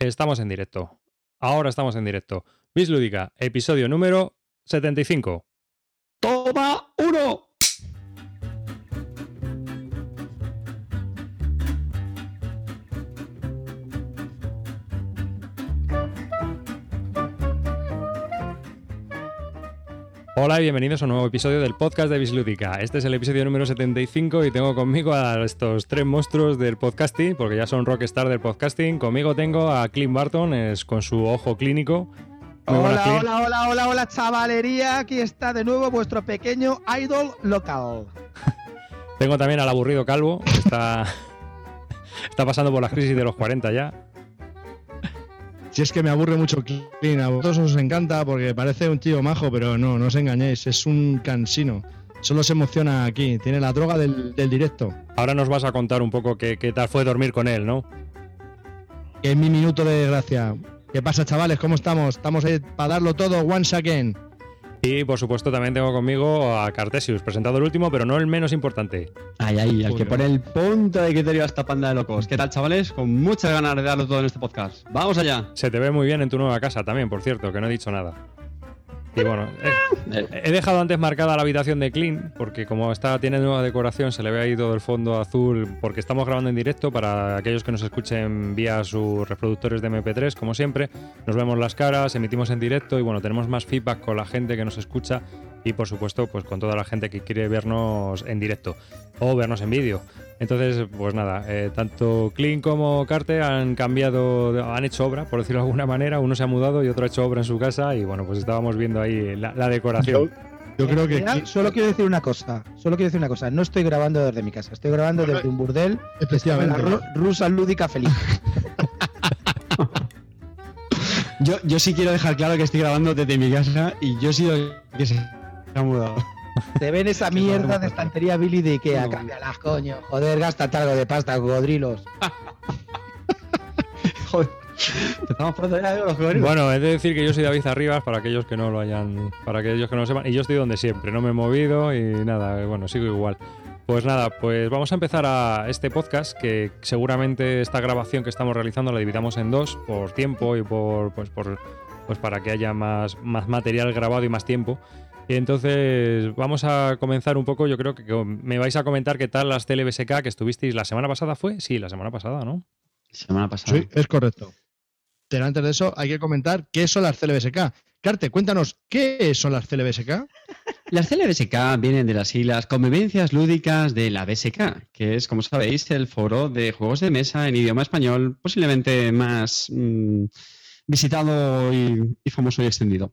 Estamos en directo. Ahora estamos en directo. Bislúdica, episodio número 75. ¡Toma uno! Hola y bienvenidos a un nuevo episodio del podcast de Bislúdica. Este es el episodio número 75 y tengo conmigo a estos tres monstruos del podcasting, porque ya son rockstar del podcasting. Conmigo tengo a Clint Barton es, con su ojo clínico. Muy Hola, hola, hola, hola, hola, chavalería. Aquí está de nuevo vuestro pequeño idol local. Tengo también al aburrido calvo, que está, está pasando por la crisis de los 40 ya. Si es que me aburre mucho Clean, a vosotros os encanta porque parece un tío majo, pero no, no os engañéis, es un cansino. Solo se emociona aquí, tiene la droga del, del directo. Ahora nos vas a contar un poco qué, qué tal fue dormir con él, ¿no? Que es mi minuto de gracia. ¿Qué pasa, chavales? ¿Cómo estamos? Estamos ahí para darlo todo once again. Y por supuesto también tengo conmigo a Cartesius, presentado el último, pero no el menos importante. Ay, ay, el que pone el punto de criterio a esta panda de locos. ¿Qué tal, chavales? Con muchas ganas de darlo todo en este podcast. ¡Vamos allá! Se te ve muy bien en tu nueva casa también, por cierto, que no he dicho nada. Y bueno, he, he dejado antes marcada la habitación de Clean, porque como está, tiene nueva decoración, se le ve ahí todo el fondo azul, porque estamos grabando en directo para aquellos que nos escuchen vía sus reproductores de MP3, como siempre. Nos vemos las caras, emitimos en directo y bueno, tenemos más feedback con la gente que nos escucha y por supuesto pues con toda la gente que quiere vernos en directo o vernos en vídeo. Entonces, pues nada, eh, tanto Clean como Carte han cambiado, han hecho obra, por decirlo de alguna manera. Uno se ha mudado y otro ha hecho obra en su casa y bueno, pues estábamos viendo ahí la, la decoración. Yo creo que solo quiero decir una cosa. Solo quiero decir una cosa. No estoy grabando desde mi casa. Estoy grabando desde un burdel. que La. Ru- Rusa Lúdica Feliz. yo, yo sí quiero dejar claro que estoy grabando desde mi casa y yo he sido el que se ha mudado. Te ven esa mierda de estantería Billy de Ikea. No. Cámbialas, coño. Joder, gástate algo de pasta, cocodrilos. Joder. Estamos los cocodrilos. Bueno, he de decir que yo soy David Arribas para aquellos que no lo hayan, para aquellos que no lo sepan, y yo estoy donde siempre, no me he movido y nada, bueno, sigo igual. Pues nada, pues vamos a empezar a este podcast que seguramente esta grabación que estamos realizando la dividamos en dos por tiempo y por pues por pues para que haya más, más material grabado y más tiempo. Y entonces vamos a comenzar un poco, yo creo que me vais a comentar qué tal las CLBSK que estuvisteis la semana pasada fue, sí, la semana pasada, ¿no? Semana pasada. sí, es correcto. Pero antes de eso hay que comentar qué son las CLBSK. Carte, cuéntanos, ¿qué son las CLBSK? Las CLBSK vienen de las siglas Convivencias Lúdicas de la BSK, que es, como sabéis, el foro de juegos de mesa en idioma español, posiblemente más mm, visitado y, y famoso y extendido.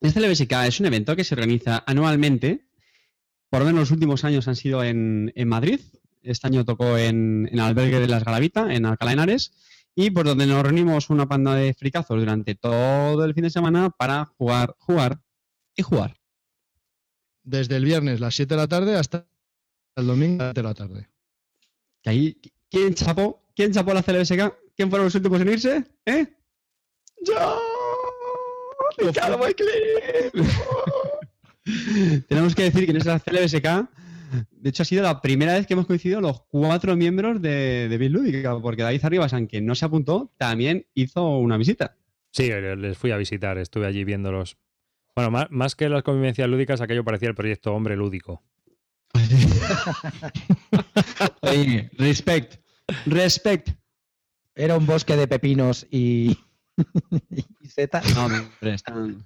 El CLBSK es un evento que se organiza anualmente, por lo menos los últimos años han sido en, en Madrid, este año tocó en, en el albergue de las Galavita, en Alcalá de Henares, y por donde nos reunimos una panda de fricazos durante todo el fin de semana para jugar, jugar y jugar. Desde el viernes las 7 de la tarde hasta el domingo a las 7 de la tarde. Que ahí, ¿quién chapó? ¿Quién chapó la CLBSK? ¿Quién fueron los últimos en irse? ¿Eh? ¡Yo! ¡Ricardo Clip! Tenemos que decir que en esa CLBSK, de hecho, ha sido la primera vez que hemos coincidido los cuatro miembros de, de Bill Lúdica, porque David Arribas, aunque no se apuntó, también hizo una visita. Sí, les fui a visitar, estuve allí viéndolos. Bueno, más, más que las convivencias lúdicas, aquello parecía el proyecto Hombre Lúdico. Oye, respect. Respect. Era un bosque de pepinos y. y setas. No, hombre, están.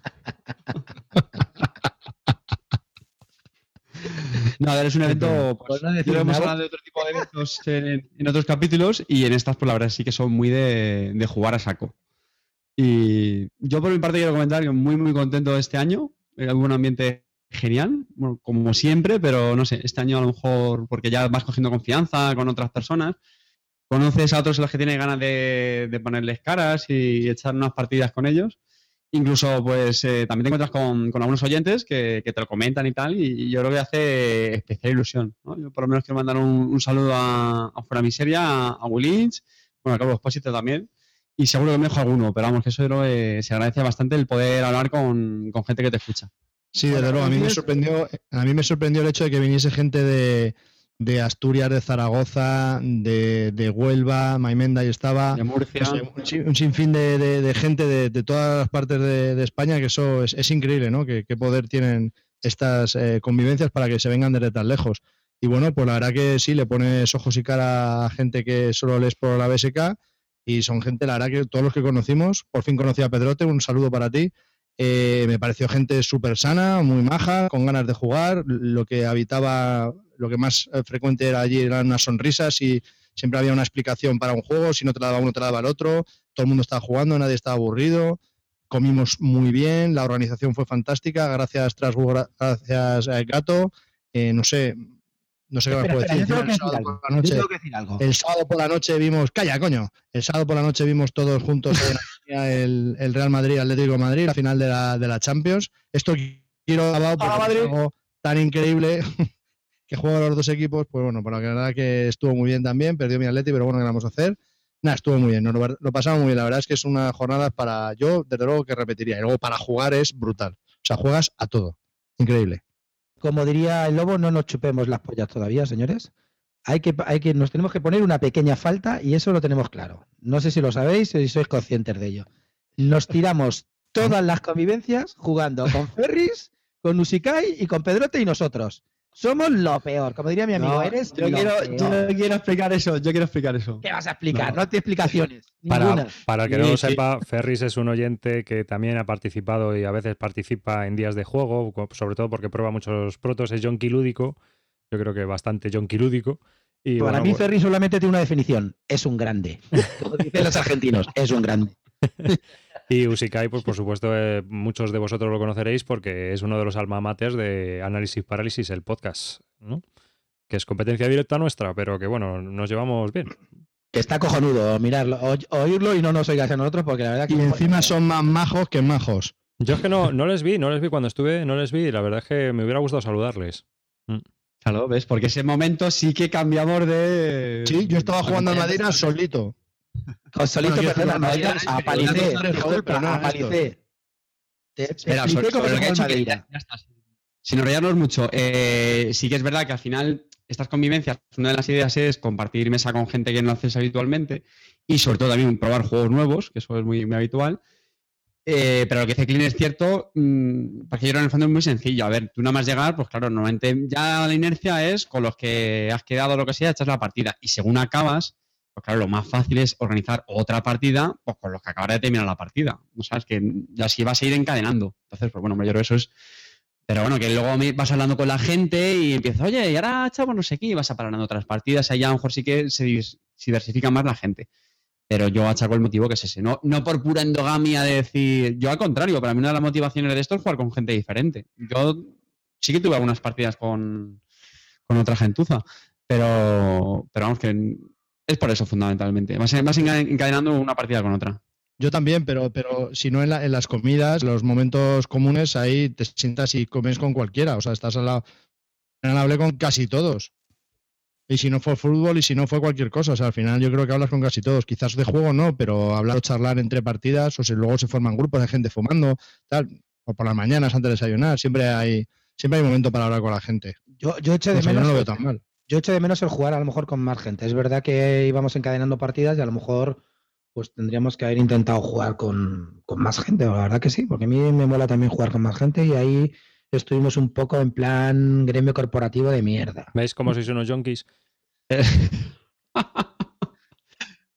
No, a ver, es un evento. Pues, decir ya hemos hablado de otro tipo de eventos en, en otros capítulos y en estas, pues la verdad sí que son muy de, de jugar a saco. Y yo por mi parte quiero comentar que muy, muy contento este año. Hay un ambiente genial, bueno, como siempre, pero no sé, este año a lo mejor porque ya vas cogiendo confianza con otras personas, conoces a otros a los que tienes ganas de, de ponerles caras y echar unas partidas con ellos. Incluso, pues, eh, también te encuentras con, con algunos oyentes que, que te lo comentan y tal, y, y yo creo que hace especial ilusión. ¿no? Yo por lo menos quiero mandar un, un saludo a, a Fuera Miseria, a, a Willins, bueno, a Carlos Espósito también, y seguro que me dejo alguno, pero vamos, que eso creo que se agradece bastante el poder hablar con, con gente que te escucha. Sí, desde luego. A mí, me sorprendió, a mí me sorprendió el hecho de que viniese gente de, de Asturias, de Zaragoza, de, de Huelva, Maimenda ahí estaba. De Murcia. No sé, un, sin- un sinfín de, de- de gente de, de todas las partes de, España, que eso es, es increíble, ¿no? Que, qué poder tienen estas eh, convivencias para que se vengan desde tan lejos. Y bueno, pues la verdad que sí, le pones ojos y cara a gente que solo lees por la BSK y son gente, la verdad que todos los que conocimos, por fin conocí a Pedrote, un saludo para ti. Eh, me pareció gente súper sana, muy maja, con ganas de jugar. Lo que habitaba, lo que más eh, frecuente era allí eran unas sonrisas y siempre había una explicación para un juego. Si no te la daba uno, te la daba el otro. Todo el mundo estaba jugando, nadie estaba aburrido. Comimos muy bien, la organización fue fantástica. Gracias, Strasbourg, gracias, eh, Gato. Eh, no sé, no sé qué más puedo decir. yo tengo El que decir sábado algo. por la noche- tengo que decir algo. el sábado por la noche vimos, calla coño, el sábado por la noche vimos todos juntos en el, el Real Madrid, Atlético de Madrid, la final de la, de la Champions. Esto quiero porque es algo tan increíble que juegan los dos equipos, pues bueno, por la verdad que estuvo muy bien también, perdió mi Atleti, pero bueno, ¿qué vamos a hacer? Nada, estuvo muy bien, lo pasamos muy bien, la verdad es que es una jornada para yo, desde luego que repetiría, y luego para jugar es brutal, o sea, juegas a todo, increíble. Como diría el lobo, no nos chupemos las pollas todavía, señores. Hay que, hay que, nos tenemos que poner una pequeña falta y eso lo tenemos claro. No sé si lo sabéis o si sois conscientes de ello. Nos tiramos todas las convivencias jugando con Ferris, con Usikai y con Pedrote y nosotros. Somos lo peor. Como diría mi amigo, No, eres yo, lo quiero, peor. yo quiero explicar eso, yo quiero explicar eso. ¿Qué vas a explicar? No. No, te explicaciones. Para, Ninguna. para el que no lo sepa, Ferris es un oyente que también ha participado y a veces participa en días de juego, sobre todo porque prueba muchos protos, es jonky lúdico, yo creo que bastante jonky lúdico. Y Para bueno, mí, pues- Ferris solamente tiene una definición. Es un grande. Como dicen los argentinos, es un grande. Y Usikai, pues por supuesto, eh, muchos de vosotros lo conoceréis porque es uno de los alma maters de Análisis Parálisis, el podcast, ¿no? Que es competencia directa nuestra, pero que bueno, nos llevamos bien. Está cojonudo mirarlo, o- oírlo y no nos oigáis a nosotros porque la verdad que... Y encima son más majos que majos. Yo es que no, no les vi, no les vi cuando estuve, no les vi, y la verdad es que me hubiera gustado saludarles. Claro, ¿ves? Porque ese momento sí que cambiamos de. Sí, yo estaba jugando Madeira Madeira solito. Con solito, Bueno, perdona, disculpa, no a era esto. Palicé. Te, Espera, sobre, lo que he hecho, que ya, ya está. Sin enrollarnos mucho, eh, sí que es verdad que al final estas convivencias, una de las ideas es compartir mesa con gente que no haces habitualmente y sobre todo también probar juegos nuevos, que eso es muy, muy habitual. Eh, pero lo que dice Clean es cierto, mm, porque yo creo en el fondo es muy sencillo. A ver, tú nada más llegar, pues claro, normalmente ya la inercia es con los que has quedado lo que sea, echas la partida. Y según acabas, pues claro, lo más fácil es organizar otra partida pues con los que acabas de terminar la partida. O sea, es que así vas a ir encadenando. Entonces, pues bueno, yo creo que eso es. Pero bueno, que luego vas hablando con la gente y empiezas, oye, y ahora chavos, no sé qué, y vas aparando otras partidas, ahí a lo mejor sí que se diversifica más la gente. Pero yo achaco el motivo que es ese. No, no por pura endogamia de decir. Yo al contrario, para mí una de las motivaciones de esto es jugar con gente diferente. Yo sí que tuve algunas partidas con, con otra gentuza. Pero, pero vamos, que es por eso fundamentalmente. Vas, vas enca- encadenando una partida con otra. Yo también, pero, pero si no en, la- en las comidas, los momentos comunes, ahí te sientas y comes con cualquiera. O sea, estás al lado. Hablé con casi todos. Y si no fue fútbol y si no fue cualquier cosa. O sea, al final yo creo que hablas con casi todos. Quizás de juego no, pero hablar o charlar entre partidas, o si luego se forman grupos de gente fumando, tal, o por las mañanas antes de desayunar. Siempre hay, siempre hay momento para hablar con la gente. Yo, yo eché O de yo menos no lo veo tan mal. Yo eché de menos el jugar a lo mejor con más gente. Es verdad que íbamos encadenando partidas y a lo mejor pues tendríamos que haber intentado jugar con, con más gente. La verdad que sí, porque a mí me mola también jugar con más gente y ahí estuvimos un poco en plan gremio corporativo de mierda. ¿Veis cómo sois unos junkies?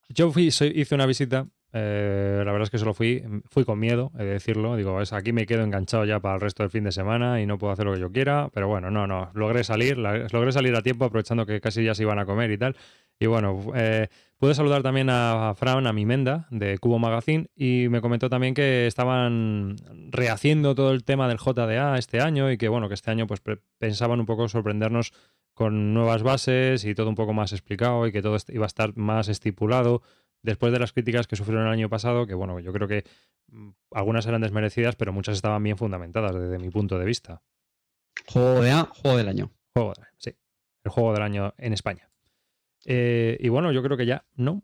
Yo fui, hice una visita, eh, la verdad es que solo fui, fui con miedo, he de decirlo. Digo, es, aquí me quedo enganchado ya para el resto del fin de semana y no puedo hacer lo que yo quiera. Pero bueno, no, no, logré salir, logré salir a tiempo aprovechando que casi ya se iban a comer y tal. Y bueno, eh, pude saludar también a Fran, a mi menda de Cubo Magazine, y me comentó también que estaban rehaciendo todo el tema del JDA este año y que bueno, que este año pues pensaban un poco sorprendernos con nuevas bases y todo un poco más explicado y que todo iba a estar más estipulado después de las críticas que sufrieron el año pasado, que bueno, yo creo que mm, algunas eran desmerecidas, pero muchas estaban bien fundamentadas desde mi punto de vista. Juego de A, juego del año. Juego del año, sí. El juego del año en España. Eh, y bueno, yo creo que ya, ¿no?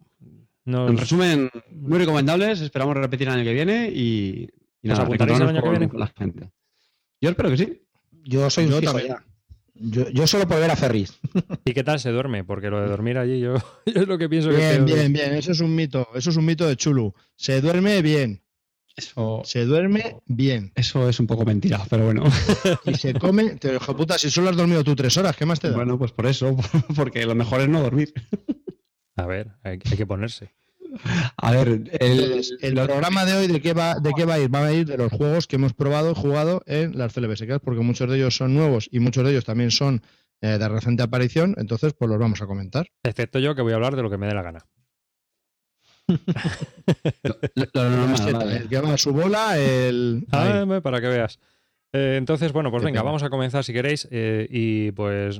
Nos- En resumen, muy recomendables. Esperamos repetir el año que viene y, y ¿Os nada, apuntaréis el año que viene? con la gente. Yo espero que sí. Yo soy Yo un fijo también. ya. Yo, yo solo por ver a Ferris. ¿Y qué tal se duerme? Porque lo de dormir allí yo, yo es lo que pienso que es Bien, bien, bien. Eso es un mito. Eso es un mito de Chulu. Se duerme bien. Eso, Se duerme bien. eso es un poco mentira, pero bueno. Y se come. Te hijo puta, si solo has dormido tú tres horas, ¿qué más te da? bueno, pues por eso, porque lo mejor es no dormir. A ver, hay, hay que ponerse. A ver, el, Entonces, el lo- programa de hoy, ¿de qué, va, ¿de qué va a ir? Va a ir de los juegos que hemos probado y jugado en las CLBSK, porque muchos de ellos son nuevos y muchos de ellos también son eh, de reciente aparición, entonces pues los vamos a comentar. Excepto yo que voy a hablar de lo que me dé la gana. lo- lo normal, vale. El que va a su bola, el... Ah, para que veas. Eh, entonces, bueno, pues venga, pena. vamos a comenzar si queréis. eh, y pues,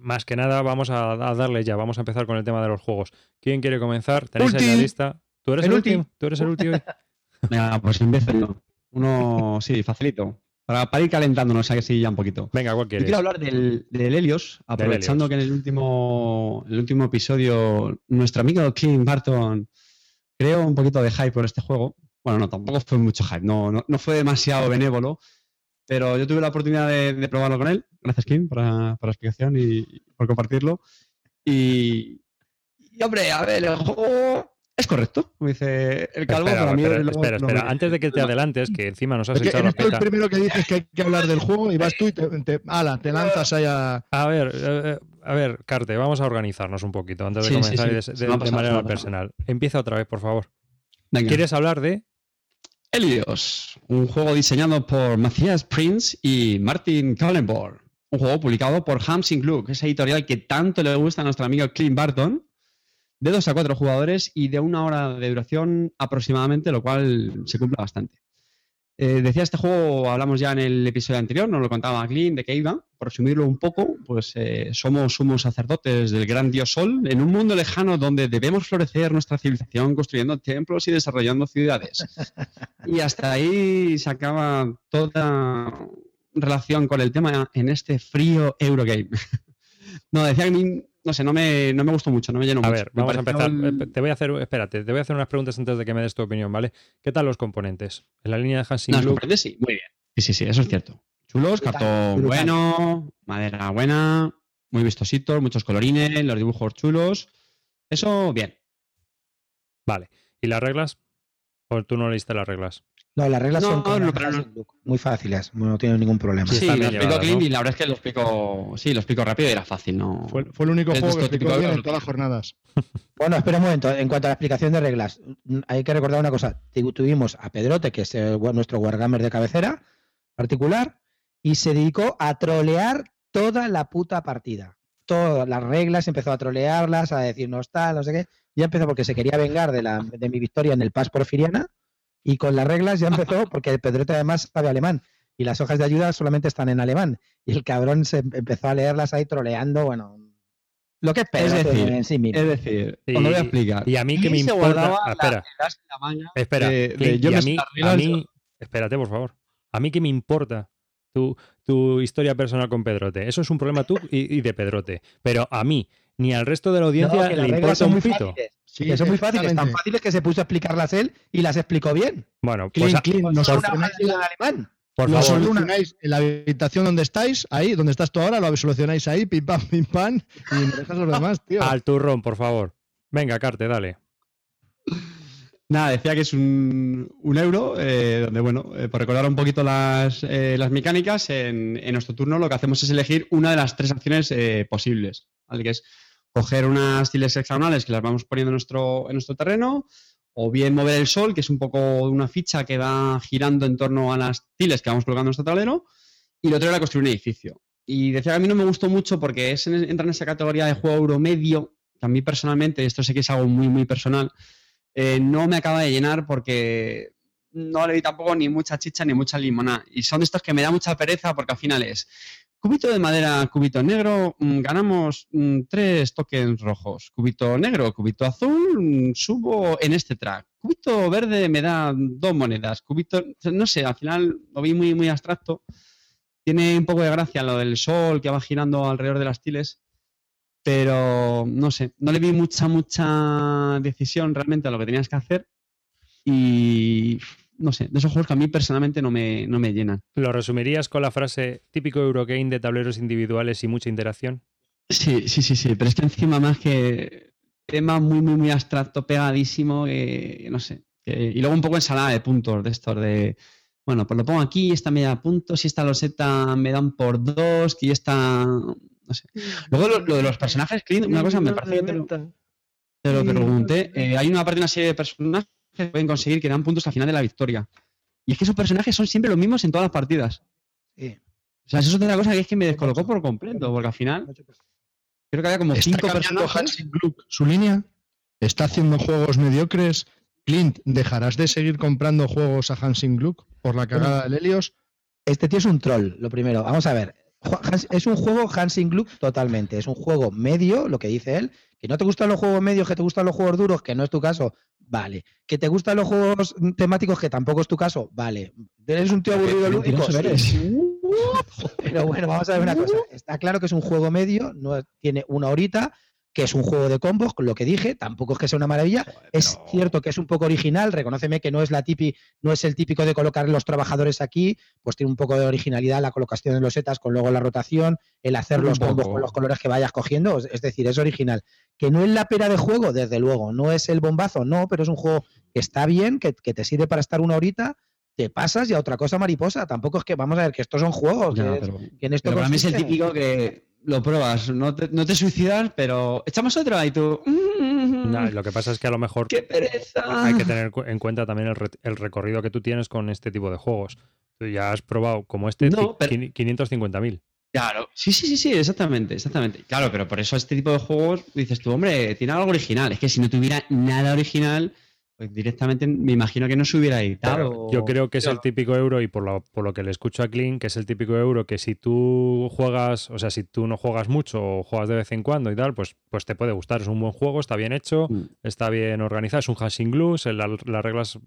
más que nada, vamos a, a darle ya. Vamos a empezar con el tema de los juegos. ¿Quién quiere comenzar? ¿Tenéis ahí la Ulti. lista? ¿Tú eres el, El ulti. último? ¿Tú eres el último? Venga, pues empiezo yo. Uno, sí, facilito. Para, para ir calentándonos así ya un poquito. Venga, ¿cuál Yo quiero hablar del, del Helios, aprovechando Helios. que en el último, el último episodio nuestro amigo Clint Barton creó un poquito de hype por este juego. Bueno, no, tampoco fue mucho hype, no, no, no fue demasiado benévolo, pero yo tuve la oportunidad de, de probarlo con él. Gracias, para, por la explicación y, y por compartirlo. Y, y, hombre, a ver, el juego es correcto, como dice el calvo, espera, para mí espera, espera. Antes de que te adelantes, que encima nos has Es que echado la tú el peta. primero que dices que hay que hablar del juego y vas tú y te, te, ala, te lanzas ahí a... A ver, eh, a ver, Carte, vamos a organizarnos un poquito antes de Sí, comenzar sí. de- de, manera personal. Empieza otra vez, por favor. Venga. ¿Quieres hablar de Helios, un juego diseñado por Matthias Prince y Martin Kallenborg. Un juego publicado por Hamsing Gluck, esa editorial que tanto le gusta a nuestro amigo Clint Barton, de 2 a 4 jugadores y de una hora de duración aproximadamente, lo cual se cumple bastante. Eh, decía este juego, hablamos ya en el episodio anterior, nos lo contaba Clint de qué iba. Por resumirlo un poco, pues eh, somos sumos sacerdotes del gran dios Sol en un mundo lejano donde debemos florecer nuestra civilización construyendo templos y desarrollando ciudades. Y hasta ahí se acaba toda relación con el tema en este frío Eurogame. no, decía que mí, no sé, no me, no me gustó mucho, no me llenó A mucho. ver, Me vamos a empezar. el- Eh, Te voy a hacer, espérate, te voy a hacer unas preguntas antes de que me des tu opinión, ¿vale? ¿Qué tal los componentes? En la línea de Hansing No, Gluck, sorprende, sí, muy bien. Sí, sí, sí, eso es cierto. Chulos, cartón bueno, madera buena, muy vistositos, muchos colorines, los dibujos chulos. Eso, bien. Vale. ¿Y las reglas? ¿O tú no leíste las reglas? No, las reglas No, son no, pero muy fáciles, no tienen ningún problema. Sí, lo llevadas, Clint y la verdad es que lo explico, sí, lo explico rápido y era fácil, ¿no? Fue, fue el único Es juego que explicó bien en todas las jornadas. Bueno, espera un momento. En cuanto a la explicación de reglas, hay que recordar una cosa. Tu- Tuvimos a Pedrote, que es nuestro Wargamer de cabecera particular, y se dedicó a trolear toda la puta partida. Todas las reglas, empezó a trolearlas, a decirnos tal, no sé qué. Ya empezó porque se quería vengar de, la, de mi victoria en el Paz Porfiriana, y con las reglas ya empezó porque el Pedrote además sabe alemán. Y las hojas de ayuda solamente están en alemán. Y el cabrón se em- empezó a leerlas ahí troleando, bueno. Lo que es Es Pedrote decir, en sí mismo. Es decir, Y- voy a explicar. Y a mí que me importa. Ah, espera, la espera. Clint, yo y a mí, a espérate, por favor. A mí que me importa tu, tu historia personal con Pedrote. Eso es un problema tú y, y de Pedrote. Pero a mí, ni al resto de la audiencia le importa un pito. fáciles. Sí, que son muy fáciles, tan exactamente. fáciles que se puso a explicarlas él y las explicó bien. Bueno, pues nos alemán. por lo favor. solucionáis en la habitación donde estáis, ahí, donde estás tú ahora, lo solucionáis ahí, pim pam, pim pam, y me dejas los demás, tío. Al turrón, por favor. Venga, Carte, dale. Nada, decía que es un, un euro, eh, donde, bueno, eh, por recordar un poquito las, eh, las mecánicas, en, en nuestro turno lo que hacemos es elegir una de las tres acciones eh, posibles, ¿vale? Que es coger unas tiles hexagonales que las vamos poniendo en nuestro, en nuestro terreno, o bien mover el sol, que es un poco una ficha que va girando en torno a las tiles que vamos colgando en nuestro tablero, y lo otro era construir un edificio. Y decía que a mí no me gustó mucho porque es en- entra en esa categoría de juego euro medio, que a mí personalmente, esto sé que es algo muy, muy personal, eh, no me acaba de llenar porque no le di tampoco ni mucha chicha ni mucha limonada. Y son estos que me da mucha pereza porque al final es cubito de madera, cubito negro, mm, ganamos mm, tres tokens rojos. Cubito negro, cubito azul, mm, subo en este track. Cubito verde me da dos monedas. Cubito, no sé, al final lo vi muy, muy abstracto. Tiene un poco de gracia lo del sol que va girando alrededor de las tiles pero no sé, no le vi mucha, mucha decisión realmente a lo que tenías que hacer y no sé, de esos juegos que a mí personalmente no me, no me llenan. ¿Lo resumirías con la frase típico Eurogame de tableros individuales y mucha interacción? Sí, sí, sí, sí, pero es que encima más que tema muy, muy, muy abstracto, pegadísimo, eh, no sé. Eh, y luego un poco ensalada de puntos de estos de, bueno, pues lo pongo aquí, esta me da puntos, y esta loseta me dan por dos, que esta, no sé. Luego lo, lo de los personajes, Clint, una cosa me parece que te lo, te lo pregunté. eh, hay una parte de una serie de personajes que pueden conseguir que dan puntos al final de la victoria. Y es que esos personajes son siempre los mismos en todas las partidas. Sí. O sea, eso es otra cosa que es que me descolocó por completo, porque al final creo que había como Está cinco cambiando personajes. Su línea. Está haciendo juegos mediocres. Clint, ¿dejarás de seguir comprando juegos a Hansing Gluck por la cagada del Helios? Este tío es un troll, lo primero. Vamos a ver. Es un juego Hansing Gluck totalmente. Es un juego medio, lo que dice él. Que no te gustan los juegos medios, que te gustan los juegos duros, que no es tu caso, vale. Que te gustan los juegos temáticos, que tampoco es tu caso, vale. ¿Eres un tío aburrido lúdico? Sí. Pero bueno, vamos a ver una cosa. Está claro que es un juego medio, no tiene una horita, que es un juego de combos, con lo que dije, tampoco es que sea una maravilla. Es pero- cierto que es un poco original, reconóceme que no es la tipi, no es el típico de colocar los trabajadores aquí, pues tiene un poco de originalidad la colocación de los setas con luego la rotación, el hacer los combos con los colores que vayas cogiendo, es- decir, es original. Que no es la pera de juego, desde luego, no es el bombazo, no, pero es un juego que está bien, que, que te sirve para estar una horita, te pasas y a otra cosa mariposa. Tampoco es que, vamos a ver, que estos son juegos, que, es- pero- que en esto Pero para mí es el típico que lo pruebas, no te, no te suicidas, pero echamos otra y tú. "Mm, lo que pasa es que a lo mejor ¡Qué pereza! hay que tener en cuenta también el, re- el recorrido que tú tienes con este tipo de juegos. Tú ya has probado como este No, pero- quin- 550.000. Claro, sí, sí, sí, sí, exactamente, exactamente. Claro, pero por eso este tipo de juegos dices tú, hombre, tiene algo original. Es que si no tuviera nada original, pues directamente me imagino que no se hubiera editado. Pero yo creo que es el típico euro, y por lo, por lo que le escucho a Clean, que es el típico euro que si tú juegas, o sea, si tú no juegas mucho o juegas de vez en cuando y tal, pues, pues te puede gustar. Es un buen juego, está bien hecho, Mm. está bien organizado, es un hashing glue, se- la- las reglas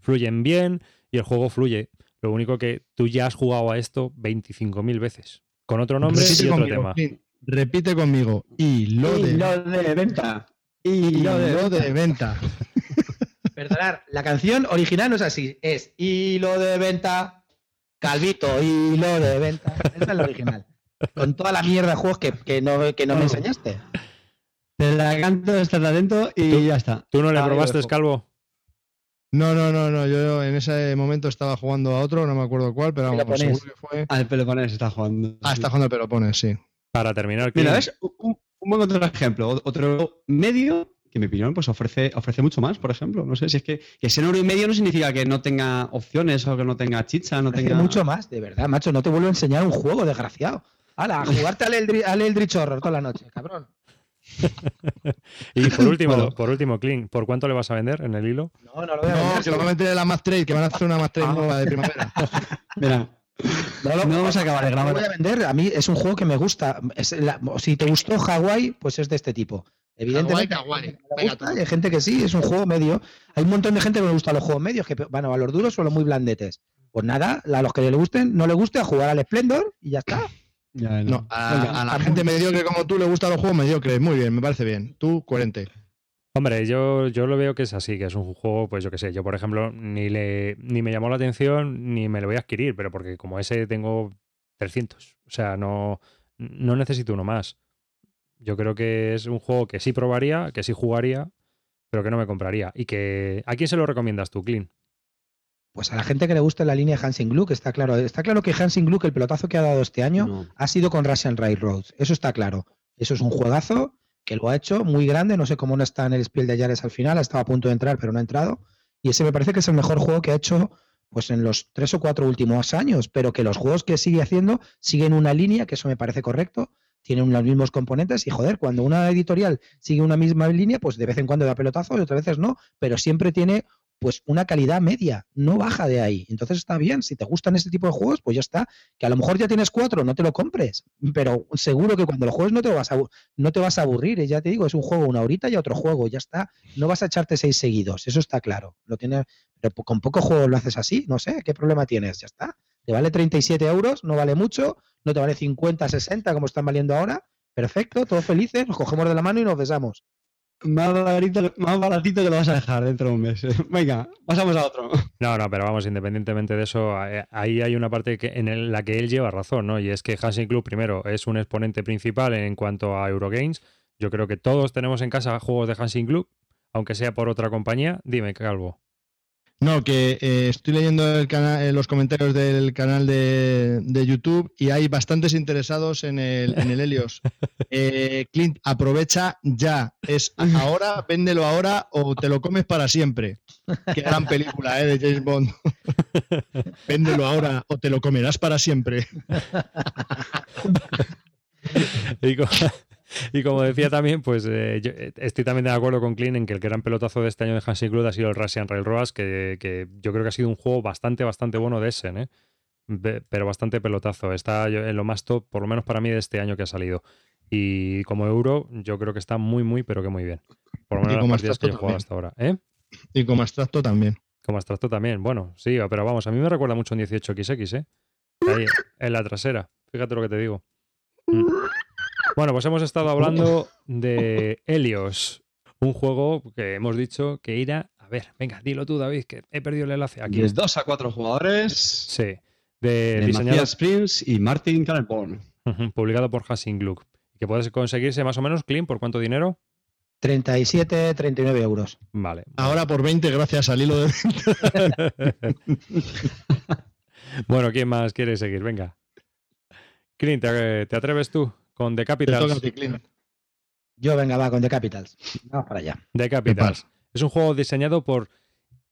fluyen bien y el juego fluye. Lo único que tú ya has jugado a esto 25.000 veces, con otro nombre Repite y otro conmigo, tema. Clint, repite conmigo. Y lo Y de, lo de venta. y Y lo de lo venta. de venta. Perdonar, la canción original no es así, es hilo de venta, Calvito, hilo de venta. Esa es la original. Con toda la mierda de juegos que, que no, que no me enseñaste. Te la canto, estás atento y ya está. ¿Tú no le probaste. Calvo? No, no, no, no. Yo en ese momento estaba jugando a otro, no me acuerdo cuál, pero vamos, Peloponés. seguro que fue. Al Peloponés está jugando. Ah, está jugando al Pelopones, sí. Para terminar, Mira, ¿ves? Un, un buen otro ejemplo. Otro medio que en mi opinión pues ofrece, ofrece mucho más, por ejemplo. No sé si es que, que un euro y medio no significa que no tenga opciones o que no tenga chicha, no tenga. mucho más, de verdad, macho. No te vuelvo a enseñar un juego, desgraciado. Hala, a jugarte al Eldritch, al Eldritch Horror toda la noche, cabrón. Y por último, Bueno. por último, Clean, ¿por cuánto le vas a vender en el hilo? No, no lo voy a No, vender, que lo van a meter en la Math Trade, que van a hacer una Math Trade Ah. nueva de primavera. Mira, No, lo- no vamos a acabar de no lo grabar. voy a vender. A mí es un juego que me gusta. Es la- si te gustó Hawái, pues es de este tipo. Evidentemente, hay gente que Hawái. le Venga, gusta tú. y hay gente que sí, es un juego medio. Hay un montón de gente que le gusta los juegos medios, que van a los duros o a los muy blandetes. Pues nada, a los que le gusten, no le guste, a jugar al Splendor y ya está. Ya, No, a, Venga, a la gente muy- mediocre como tú le gustan los juegos mediocres. Muy bien, me parece bien. Tú, coherente. Hombre, yo, yo lo veo que es así, que es un juego, pues yo qué sé, yo por ejemplo ni le ni me llamó la atención ni me lo voy a adquirir, pero porque como ese tengo 300, o sea, no, no necesito uno más. Yo creo que es un juego que sí probaría, que sí jugaría, pero que no me compraría. Y que ¿a quién se lo recomiendas tú, Clean? Pues a la gente que le guste la línea de Hansing Gluck, está claro. Está claro que Hansing Gluck, el pelotazo que ha dado este año, No. ha sido con Russian Railroads. Eso está claro. Eso es un juegazo que lo ha hecho muy grande. No sé cómo no está en el Spiel de Yares al final. Estaba a punto de entrar, pero no ha entrado. Y ese me parece que es el mejor juego que ha hecho pues en los tres o cuatro últimos años. Pero que los juegos que sigue haciendo siguen una línea, que eso me parece correcto. Tienen los mismos componentes y joder, cuando una editorial sigue una misma línea, pues de vez en cuando da pelotazo y otras veces no, pero siempre tiene pues una calidad media, no baja de ahí. Entonces está bien, si te gustan este tipo de juegos, pues ya está. Que a lo mejor ya tienes cuatro, no te lo compres, pero seguro que cuando lo juegues no te vas a, no te vas a aburrir. eh, Ya te digo, es un juego una horita y otro juego, ya está. No vas a echarte seis seguidos, eso está claro. Lo tienes, pero con poco juego lo haces así, no sé, ¿qué problema tienes? Ya está. Te vale 37 euros, no vale mucho, no te vale 50, 60 como están valiendo ahora. Perfecto, todos felices, nos cogemos de la mano y nos besamos. Más baratito, que lo vas a dejar dentro de un mes. Venga, pasamos a otro. No, no, pero vamos, independientemente de eso, eh, ahí hay una parte que, en la que él lleva razón, ¿no? Y es que Hansing Club, primero, es un exponente principal en cuanto a Eurogames. Yo creo que todos tenemos en casa juegos de Hansing Club, aunque sea por otra compañía. Dime, Calvo. No, que eh, estoy leyendo el eh, los comentarios del canal de, de YouTube y hay bastantes interesados en el, en el Helios. Eh, Clint, aprovecha ya. Es ahora, véndelo ahora o te lo comes para siempre. Qué gran película, ¿eh? De James Bond. véndelo ahora o te lo comerás para siempre. Y, co- y como decía también, pues eh, yo eh, estoy también de acuerdo con Clean en que el gran pelotazo de este año de Hansing Club ha sido el Russian Railroads, que, que yo creo que ha sido un juego bastante, bastante bueno de Essen, ¿eh? Be- pero bastante pelotazo. Está en lo más top, por lo menos para mí, de este año que ha salido. Y como euro, yo creo que está muy, muy, pero que muy bien. Por lo menos las partidas que yo he jugado hasta ahora. ¿Eh? Y como abstracto también. Como abstracto también. Bueno, sí, pero vamos, a mí me recuerda mucho un 18XX, ¿eh? Ahí, en la trasera. Fíjate lo que te digo. Mm. Bueno, pues hemos estado hablando de Helios, un juego que hemos dicho que irá. A ver, venga, dilo tú, David, que he perdido el enlace aquí. De 2 a 4 jugadores. Sí, de, De diseñado, Matías Prince y Martin. Ujú, publicado por Hassing Gluck. Que puedes conseguirse más o menos clean por cuánto dinero. 37, 39 euros. Vale. Ahora por 20 gracias al hilo de... bueno, ¿quién más quiere seguir? Venga. Clint, ¿te, te atreves tú con The Capitals? Yo venga, va con The Capitals. Vamos para allá. The Capitals. Es un juego diseñado por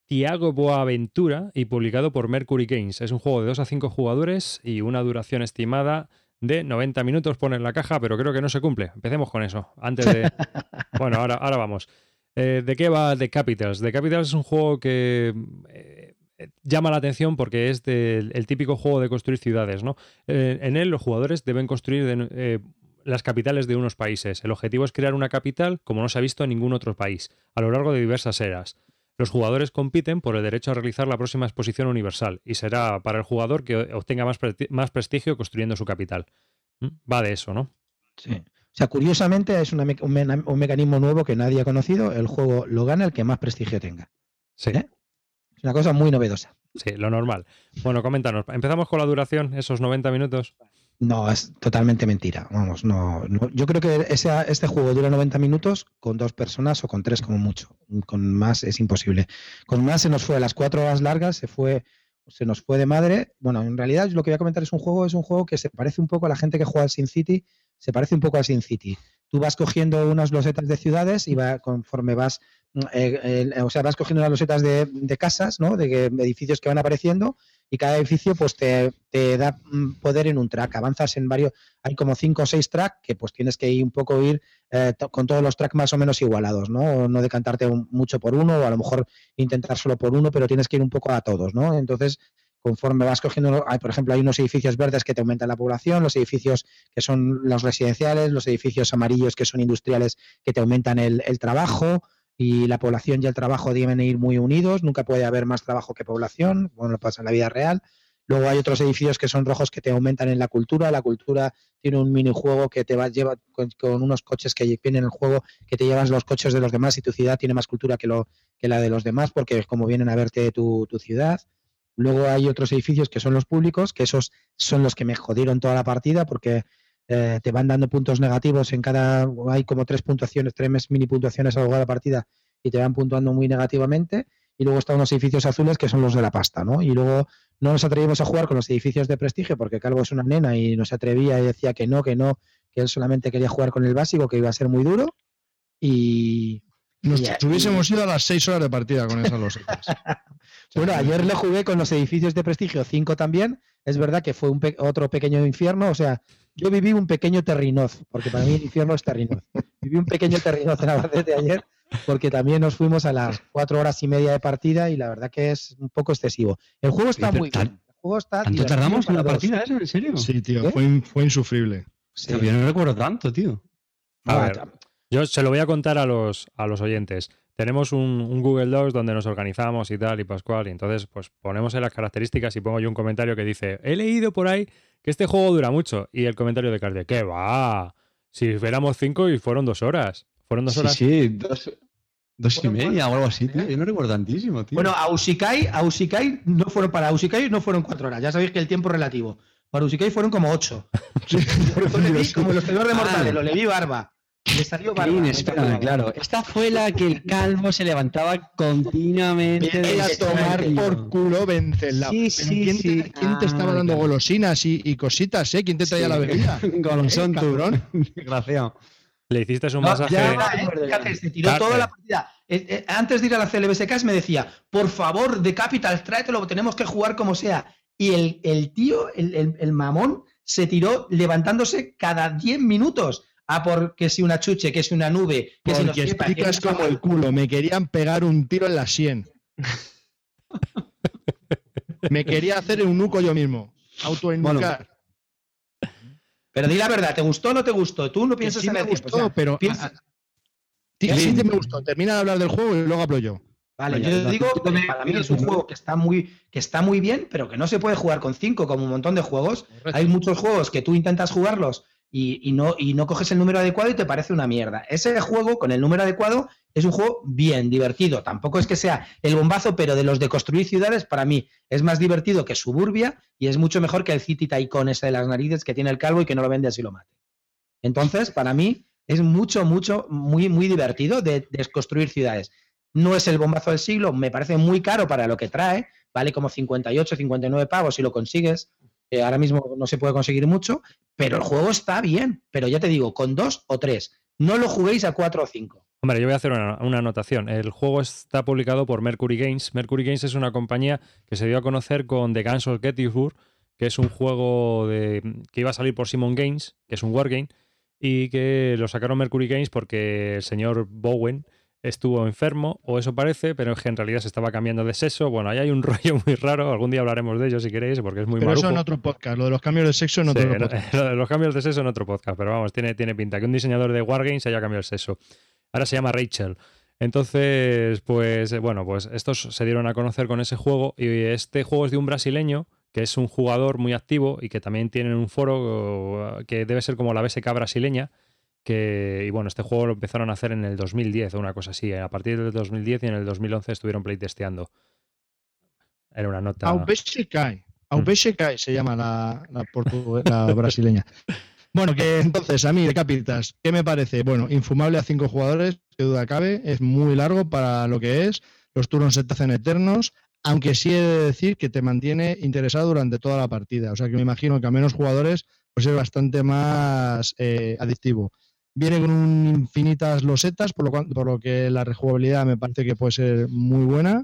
Tiago Boaventura y publicado por Mercury Games. Es un juego de 2 a 5 jugadores y una duración estimada de 90 minutos pone en la caja, pero creo que no se cumple. Empecemos con eso. Antes de. bueno, ahora, ahora vamos. Eh, ¿De qué va The Capitals? The Capitals es un juego que eh, llama la atención porque es del- el típico juego de construir ciudades, ¿no? Eh, en él los jugadores deben construir de- eh, las capitales de unos países. El objetivo es crear una capital como no se ha visto en ningún otro país, a lo largo de diversas eras. Los jugadores compiten por el derecho a realizar la próxima exposición universal y será para el jugador que obtenga más, más prestigio construyendo su capital. ¿Mm? Va de eso, ¿no? Sí. O sea, curiosamente es una me- un, un mecanismo nuevo que nadie ha conocido. El juego lo gana el que más prestigio tenga. Sí, ¿Eh? Es una cosa muy novedosa. sí, lo normal. Bueno, coméntanos. Empezamos con la duración, esos 90 minutos. No, es totalmente mentira. Vamos, no. no. Yo creo que ese, este juego dura 90 minutos con dos personas o con tres como mucho. Con más es imposible. Con más se nos fue a las cuatro horas largas, se fue, se nos fue de madre. Bueno, en realidad lo que voy a comentar es un juego, es un juego que se parece un poco a la gente que juega al Sin City, se parece un poco al Sin City. Tú vas cogiendo unas losetas de ciudades y va, conforme vas, eh, eh, o sea, vas cogiendo unas losetas de, de casas, ¿no? De, de edificios que van apareciendo y cada edificio pues te, te da mm, poder en un track. Avanzas en varios, hay como cinco o seis tracks que pues tienes que ir un poco ir eh, con todos los tracks más o menos igualados, ¿no? No decantarte un- mucho por uno o a lo mejor intentar solo por uno, pero tienes que ir un poco a todos, ¿no? Entonces, conforme vas cogiendo, hay, por ejemplo, hay unos edificios verdes que te aumentan la población, los edificios que son los residenciales, los edificios amarillos que son industriales que te aumentan el, el trabajo y la población y el trabajo deben ir muy unidos, nunca puede haber más trabajo que población, lo pasa en la vida real. Luego hay otros edificios que son rojos que te aumentan en la cultura. La cultura tiene un minijuego que te va lleva con, con unos coches que vienen en el juego que te llevan los coches de los demás y tu ciudad tiene más cultura que, lo, que la de los demás porque es como vienen a verte tu, tu ciudad. Luego hay otros edificios que son los públicos, que esos son los que me jodieron toda la partida porque eh, te van dando puntos negativos en cada. Hay como tres puntuaciones, tres mini puntuaciones a lo largo de la partida y te van puntuando muy negativamente. Y luego están los edificios azules que son los de la pasta, ¿no? Y luego no nos atrevimos a jugar con los edificios de prestigio porque Calvo es una nena y no se atrevía y decía que no, que no, que él solamente quería jugar con el básico, que iba a ser muy duro. Y. Nos y- hubiésemos ido a las 6 horas de partida con esas losetas. Bueno, ayer le jugué con los edificios de prestigio 5 también. Es verdad que fue un pe- otro pequeño infierno. O sea, yo viví un pequeño terrinoz, porque para mí el infierno es terrinoz. Viví un pequeño terrinoz en la partida de ayer, porque también nos fuimos a las cuatro horas y media de partida y la verdad que es un poco excesivo. El juego está muy bien. El juego está ¿Tanto tardamos en la dos. partida esa? ¿En serio? Sí, tío, ¿Qué? fue, in- fue insufrible. Sí. Yo no recuerdo tanto, tío. A ver, yo se lo voy a contar a los, a los oyentes. Tenemos un, un Google Docs donde nos organizamos y tal, y Pascual, y entonces pues ponemos en las características y pongo yo un comentario que dice, he leído por ahí que este juego dura mucho, y el comentario de Cardia, ¿qué va? Si éramos cinco y fueron dos horas. Fueron dos Sí, horas. sí, dos, dos y media o algo así, tío. Yo no recuerdo tantísimo, tío. Bueno, a Usikai, a Usikai no fueron para Usikai no fueron cuatro horas. Ya sabéis que el tiempo es relativo. Para Usikai fueron como ocho. Yo le vi como los peores de mortales, lo le vi barba. Le salió barba. Claro. Esta fue la que el calvo se levantaba continuamente. Vete a del tomar por culo Venceslao. Sí, sí, ¿quién, sí. Te, quién te Ah, estaba dando claro. golosinas y, y cositas, eh? ¿Quién te traía Sí. la bebida? Golosón, Eh, cabrón. Desgraciado. Le hiciste un No, masaje. ya, Ah, eh, se tiró toda la partida. Eh, eh, antes de ir a la CLBSK me decía, por favor, de Capital, tráetelo, tenemos que jugar como sea. Y el, el tío, el, el- el mamón, se tiró levantándose cada 10 minutos. A por que si una chuche, que si una nube, que si no Porque qué, explicas que- como el culo. Me querían pegar un tiro en la sien. Me quería hacer un nuco yo mismo. Autoennucar. Pero di la verdad, ¿te gustó o no te gustó? Tú no Que piensas sí en me el tiempo. gustó, o sea, pero. piensa- ah, ah, sí, sí que me gustó. Termina de hablar del juego y luego hablo yo. Vale, yo la- digo que para mí es un juego que está muy que está muy bien, pero que no se puede jugar con 5 como un montón de juegos. Hay muchos juegos que tú intentas jugarlos y, no, y no coges el número adecuado y te parece una mierda. Ese juego con el número adecuado es un juego bien divertido. Tampoco es que sea el bombazo, pero de los de construir ciudades, para mí es más divertido que Suburbia y es mucho mejor que el City Tycoon ese de las narices que tiene el calvo y que no lo vende así lo mate. Entonces, para mí es mucho, mucho, muy, muy divertido de, de construir ciudades. No es el bombazo del siglo, me parece muy caro para lo que trae, vale como 58, 59 pavos si lo consigues. Eh, ahora mismo no se puede conseguir mucho, pero el juego está bien. Pero ya te digo, con dos o tres. No lo juguéis a cuatro o cinco. Hombre, yo voy a hacer una, anotación. El juego está publicado por Mercury Games. Mercury Games es una compañía que se dio a conocer con The Guns of Gettysburg, que es un juego de, que iba a salir por Simon Games, que es un wargame, y que lo sacaron Mercury Games porque el señor Bowen estuvo enfermo, o eso parece, pero que en realidad se estaba cambiando de sexo. Bueno, ahí hay un rollo muy raro. Algún día hablaremos de ello si queréis, porque es muy Pero eso en otro podcast. Lo de los cambios de sexo en Sí, otro no- podcast. lo de los cambios de sexo en otro podcast, pero vamos, tiene, tiene pinta que un diseñador de Wargames haya cambiado el sexo. Ahora se llama Rachel. Entonces, pues eh, bueno, pues estos se dieron a conocer con ese juego y este juego es de un brasileño que es un jugador muy activo y que también tiene un foro que debe ser como la BSK brasileña. Que, y bueno, este juego lo empezaron a hacer en el 2010 o una cosa así. A partir del 2010 y en el 2011 estuvieron playtesteando. Era una nota. Aubeshikai. Aubeshikai se llama la, la, portu- la brasileña. Bueno, que entonces, a mí, de Capitals, ¿qué me parece? Bueno, infumable a cinco jugadores, que duda cabe, es muy largo para lo que es, los turnos se te hacen eternos, aunque sí he de decir que te mantiene interesado durante toda la partida. O sea que me imagino que a menos jugadores, pues es bastante más eh, adictivo. Viene con un infinitas losetas, por lo, cual- por lo que la rejugabilidad me parece que puede ser muy buena.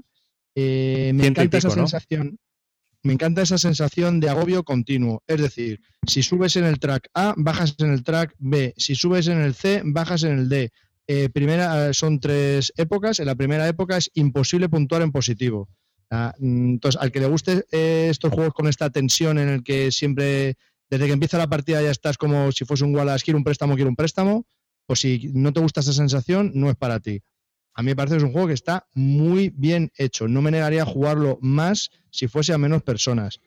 Eh, me encanta esa sensación. Me encanta esa sensación de agobio continuo. Es decir, si subes en el track A, bajas en el track B. Si subes en el C, bajas en el D. Eh, primera, eh, son tres épocas. En la primera época es imposible puntuar en positivo. Ah, mm, Entonces, al que le guste estos juegos con esta tensión en el que siempre, desde que empieza la partida ya estás como si fuese un Wallace, quiero un préstamo, quiero un préstamo, pues si no te gusta esa sensación, no es para ti. A mí me parece que es un juego que está muy bien hecho. No me negaría a jugarlo más si fuese a menos personas.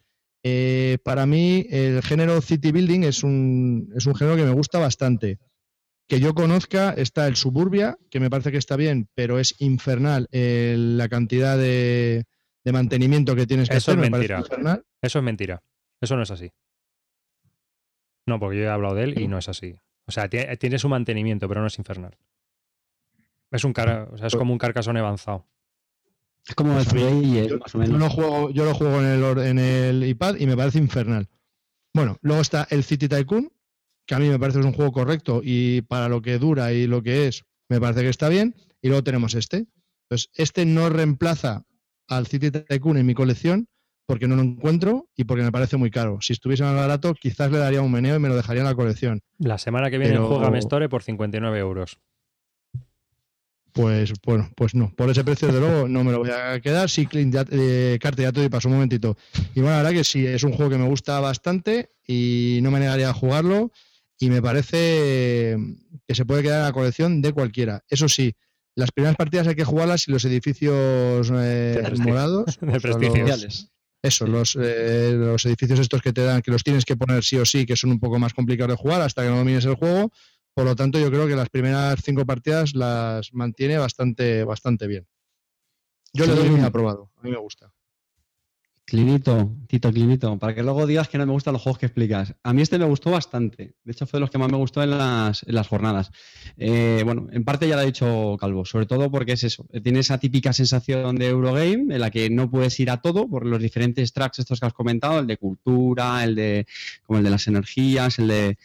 Eh, para mí, el género City Building es un, es un género que me gusta bastante. Que yo conozca está el Suburbia, que me parece que está bien, pero es infernal eh, la cantidad de, de mantenimiento que tienes que Eso hacer. es mentira. Eso es mentira. Eso no es así. No, porque yo he hablado de él y no es así. O sea, tie- tiene su mantenimiento, pero no es infernal. Es un car o sea, es como un carcasón avanzado. Es como el Pues Free más o Yo lo menos. juego, yo lo juego en el, en el iPad y me parece infernal. Bueno, luego está el City Tycoon, que a mí me parece que es un juego correcto y para lo que dura y lo que es, me parece que está bien. Y luego tenemos este. Entonces, este no reemplaza al City Tycoon en mi colección porque no lo encuentro y porque me parece muy caro. Si estuviese más barato, quizás le daría un meneo y me lo dejaría en la colección. La semana que viene Pero- juega Store por 59 euros. Pues bueno, pues no. Por ese precio, de luego, no me lo voy a quedar. Sí, Clint, ya, eh, Carte, ya te doy paso un momentito. Y bueno, la verdad que sí, es un juego que me gusta bastante y no me negaría a jugarlo. Y me parece que se puede quedar en la colección de cualquiera. Eso sí, las primeras partidas hay que jugarlas y los edificios eh, morados. De los- eso, los, eh, los edificios estos que te dan, que los tienes que poner sí o sí, que son un poco más complicados de jugar hasta que no domines el juego, Por lo tanto, yo creo que las primeras cinco partidas las mantiene bastante, bastante bien. Yo le doy mi aprobado. A mí me gusta. Clinito, Tito Clinito, para que luego digas que no me gustan los juegos que explicas. A mí este me gustó bastante. De hecho, fue de los que más me gustó en las, jornadas. Eh, bueno, en parte ya lo ha dicho Calvo, sobre todo porque es eso. Tiene esa típica sensación de Eurogame en la que no puedes ir a todo por los diferentes tracks estos que has comentado, el de cultura, el de como el de las energías, el de,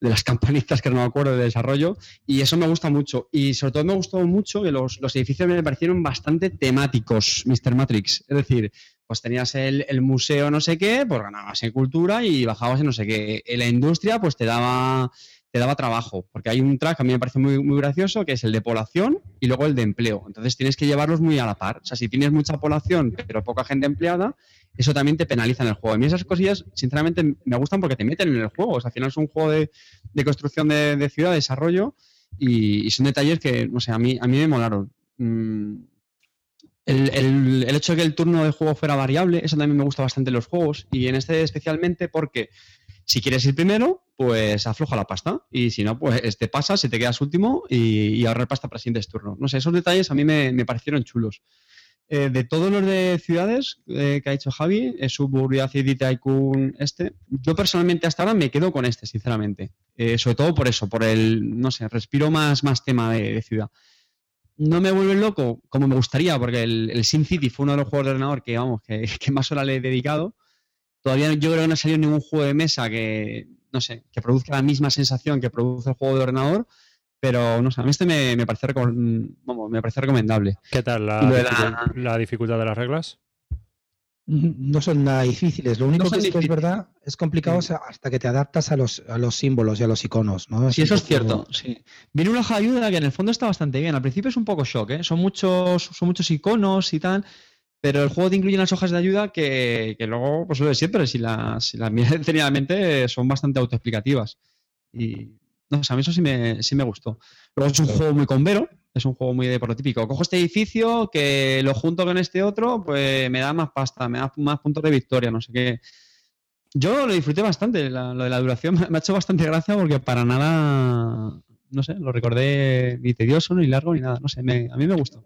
de las campanitas que no me acuerdo de desarrollo. Y eso me gusta mucho. Y sobre todo me gustó mucho que los, los edificios me parecieron bastante temáticos, Mr. Matrix. Es decir, pues tenías el, el museo no sé qué, pues ganabas en cultura y bajabas en no sé qué. En la industria, pues te daba, te daba trabajo, porque hay un track que a mí me parece muy, muy gracioso, que es el de población y luego el de empleo. Entonces tienes que llevarlos muy a la par. O sea, si tienes mucha población, pero poca gente empleada, eso también te penaliza en el juego. A mí esas cosillas, sinceramente, me gustan porque te meten en el juego. O sea, al final es un juego de, de construcción de, de ciudad, de desarrollo, y, y son detalles que, no sé, a mí, a mí me molaron. Mm, el, el- el hecho de que el turno de juego fuera variable, eso también me gusta bastante en los juegos, y en este especialmente porque si quieres ir primero, pues afloja la pasta, y si no, pues te pasas y te quedas último y, y ahorrar pasta para siguientes turnos. No sé, esos detalles a mí me, me parecieron chulos. Eh, de todos los de ciudades eh, que ha dicho Javi, eh, Suburbia, City Tycoon, este, yo personalmente hasta ahora me quedo con este, sinceramente. Eh, sobre todo por eso, por el, no sé, respiro más, más tema de, de ciudad. No me vuelve loco como me gustaría, porque el, el Sim City fue uno de los juegos de ordenador que, vamos, que, que más horas le he dedicado. Todavía yo creo que no ha salido ningún juego de mesa que, no sé, que produzca la misma sensación que produce el juego de ordenador, pero no sé, a mí este me, me parece, recom- vamos, me parece recomendable. ¿Qué tal la, dificultad de las reglas? No son nada difíciles. Lo único No que es, que es verdad es complicado hasta que te adaptas a los, a los símbolos y a los iconos. ¿no? Sí, eso es cierto. Sí. Viene una hoja de ayuda que en el fondo está bastante bien. Al principio es un poco shock, ¿eh? Son muchos, son muchos iconos y tal. Pero el juego te incluye unas hojas de ayuda que, luego, pues lo siempre, si las, si miras detenidamente, son bastante autoexplicativas. Y no sé, a mí eso sí me, sí me gustó. Luego es un juego muy convero, es un juego muy de prototípico. Cojo este edificio, que lo junto con este otro, pues me da más pasta, me da más puntos de victoria, no sé qué. Yo lo disfruté bastante, lo de la duración me ha hecho bastante gracia porque para nada, no sé, lo recordé ni tedioso, ni largo, ni nada, no sé, me- a mí me gustó.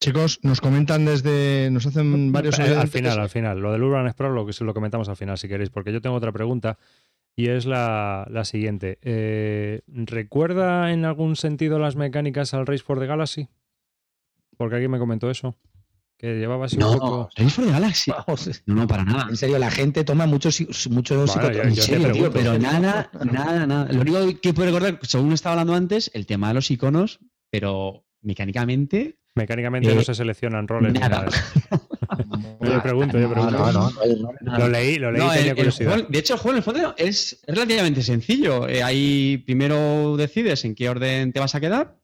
Chicos, nos comentan desde. Nos hacen varios. Eh, al final, al final. Lo del Urban Sprawl lo, que se lo comentamos al final, si queréis, porque yo tengo otra pregunta y es la, la siguiente. Eh, ¿Recuerda en algún sentido las mecánicas al Race for the Galaxy? Porque alguien me comentó eso. Que llevaba así un poco. Race for the Galaxy. Vamos, No, no, para nada. en serio, la gente toma muchos, muchos Bueno, psicoto- yo- En serio, tío, pero nada, nada, nada. Lo único que puedo recordar, según estaba hablando antes, el tema de los iconos, pero mecánicamente, Mecánicamente Eh, no se seleccionan roles ni nada. Yo pregunto, yo pregunto. No, no, no, no. Lo leí, lo leí tenía el- el curiosidad. juego- de hecho, el juego en el fondo es relativamente sencillo. Eh, ahí primero decides en qué orden te vas a quedar.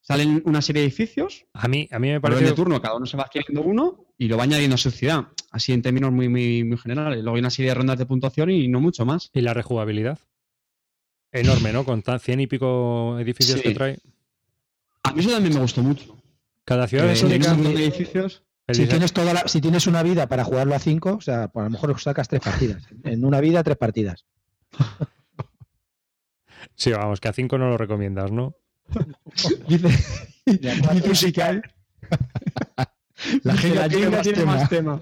Salen una serie de edificios. A mí, a mí me orden de turno, cada uno se va adquiriendo uno y lo va añadiendo a su ciudad. Así en términos muy, muy, muy generales. Luego hay una serie de rondas de puntuación y no mucho más. ¿Y la rejugabilidad? Enorme, ¿no? Con tan cien y pico edificios Sí. que trae. A mí eso también me gustó mucho. Cada ciudad Eh, es única. de edificios. El Si tienes, toda la- si tienes una vida para jugarlo a cinco, o sea, pues a lo mejor sacas tres partidas. En una vida, tres partidas. Sí, vamos, que a 5 no lo recomiendas, ¿no? Dice, dice Usikai La gente la tiene más tiene tema. más tema.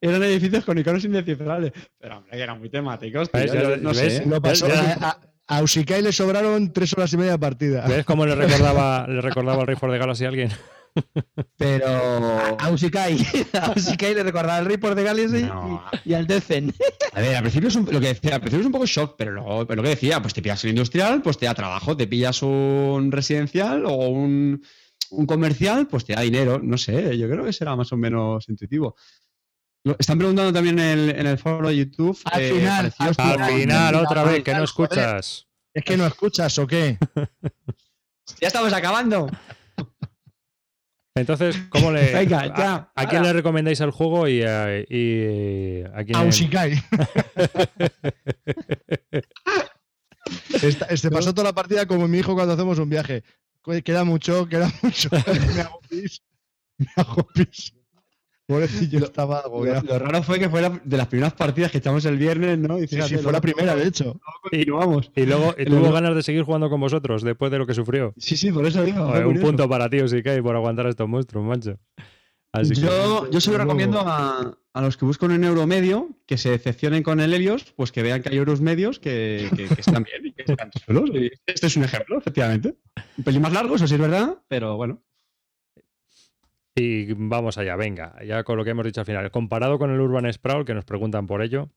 Eran edificios con iconos indescifrables. Pero hombre, que eran muy temáticos. no ¿ves? sé. Lo pasó. Ya- A, a- a Usikai le sobraron tres horas y media de partida. ¿Ves cómo le recordaba, le recordaba al Rey for the Galaxy a alguien? Pero. A Usikai. A Usikai le recordaba al Reaper de Galaxy No. y, y al Decen. A ver, al principio es un, lo que decía, al principio es un poco shock, pero luego pero lo que decía, pues te pillas un industrial, pues te da trabajo, te pillas un residencial o un, un comercial, pues te da dinero. No sé, yo creo que será más o menos intuitivo. Están preguntando también en el, en el foro de YouTube. Al eh, final, al final, otra vez, que no joder. escuchas. ¿Es que no escuchas o qué? Ya estamos acabando. Entonces, ¿cómo le. Venga, a- ya, ¿A, quién le recomendáis el juego y a, y a quién. A. Esta- este pasó toda la partida como mi hijo cuando hacemos un viaje. Queda mucho, queda mucho. Me hago pis. Me hago pis. Pobrecillo, estaba Lo, agobiado. lo raro fue que fue la- de las primeras partidas que echamos el viernes, ¿no? Y Sí, fíjate, sí, fue la primera, de hecho. continuamos. Y luego y tuvo ganas de seguir jugando con vosotros después de lo que sufrió. Sí, sí, por eso digo. un punto para ti, sí que hay por aguantar a estos monstruos, macho. Así que- Yo, yo se lo recomiendo a, a los que buscan un euro medio, que se decepcionen con el Helios, pues que vean que hay euros medios que, que- que están bien y que están. Y este es un ejemplo, efectivamente. Un pelín más largo, eso sí es verdad, pero bueno. Y vamos allá, venga, ya con lo que hemos dicho al final. Comparado con el Urban Sprawl, que nos preguntan por ello,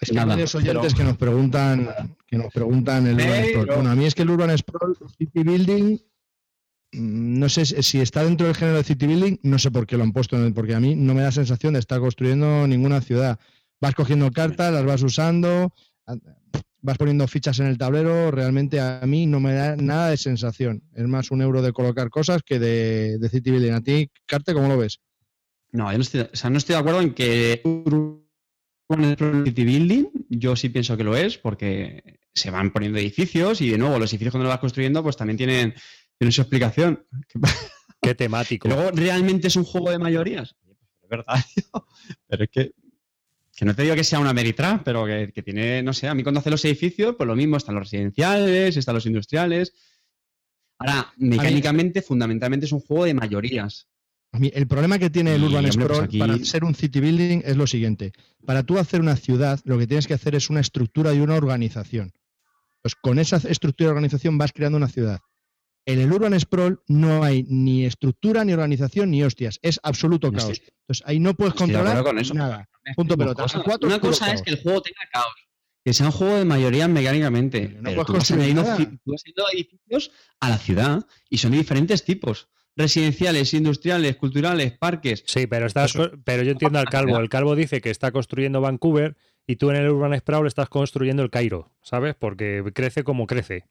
Es que Nada, hay varios oyentes pero- que nos preguntan que nos preguntan el Urban Sprawl. Bueno, a mí es que el Urban Sprawl, City Building, mm, no sé si está dentro del género de City Building, no sé por qué lo han puesto, porque a mí no me da sensación de estar construyendo ninguna ciudad. Vas cogiendo cartas, las vas usando, vas poniendo fichas en el tablero, realmente a mí no me da nada de sensación. Es más un euro de colocar cosas que de, de City Building. ¿A ti, Carte, cómo lo ves? No, yo no estoy, o sea, no estoy de acuerdo en que Urban City Building, yo sí pienso que lo es, porque se van poniendo edificios y de nuevo los edificios cuando los vas construyendo, pues también tienen, tienen su explicación. qué temático. Luego, ¿realmente es un juego de mayorías? Es verdad, tío. Pero es que, que no te digo que sea una Meritrack, pero que, que tiene, no sé, a mí cuando hace los edificios, pues lo mismo, están los residenciales, están los industriales. Ahora, mecánicamente, fundamentalmente es un juego de mayorías. A mí, el problema que tiene el Urban hombre, pues Sprawl aquí- para ser un city building es lo siguiente. Para tú hacer una ciudad, lo que tienes que hacer es una estructura y una organización. Pues con esa estructura y organización vas creando una ciudad. En el Urban Sprawl no hay ni estructura, ni organización, ni hostias. Es absoluto No caos. estoy- Entonces ahí no puedes controlar acuerdo con eso. nada. Punto Una pelota. cosa, cuatro una cosa es caos. que el juego tenga caos. Que sea un juego de mayoría mecánicamente. No pero puedes tú vas, nada. vas edificios a la ciudad y son de diferentes tipos. Residenciales, industriales, culturales, parques. Sí, pero estás, pero yo entiendo al calvo. El calvo dice que está construyendo Vancouver y tú en el Urban Sprawl estás construyendo el Cairo, ¿sabes? Porque crece como crece.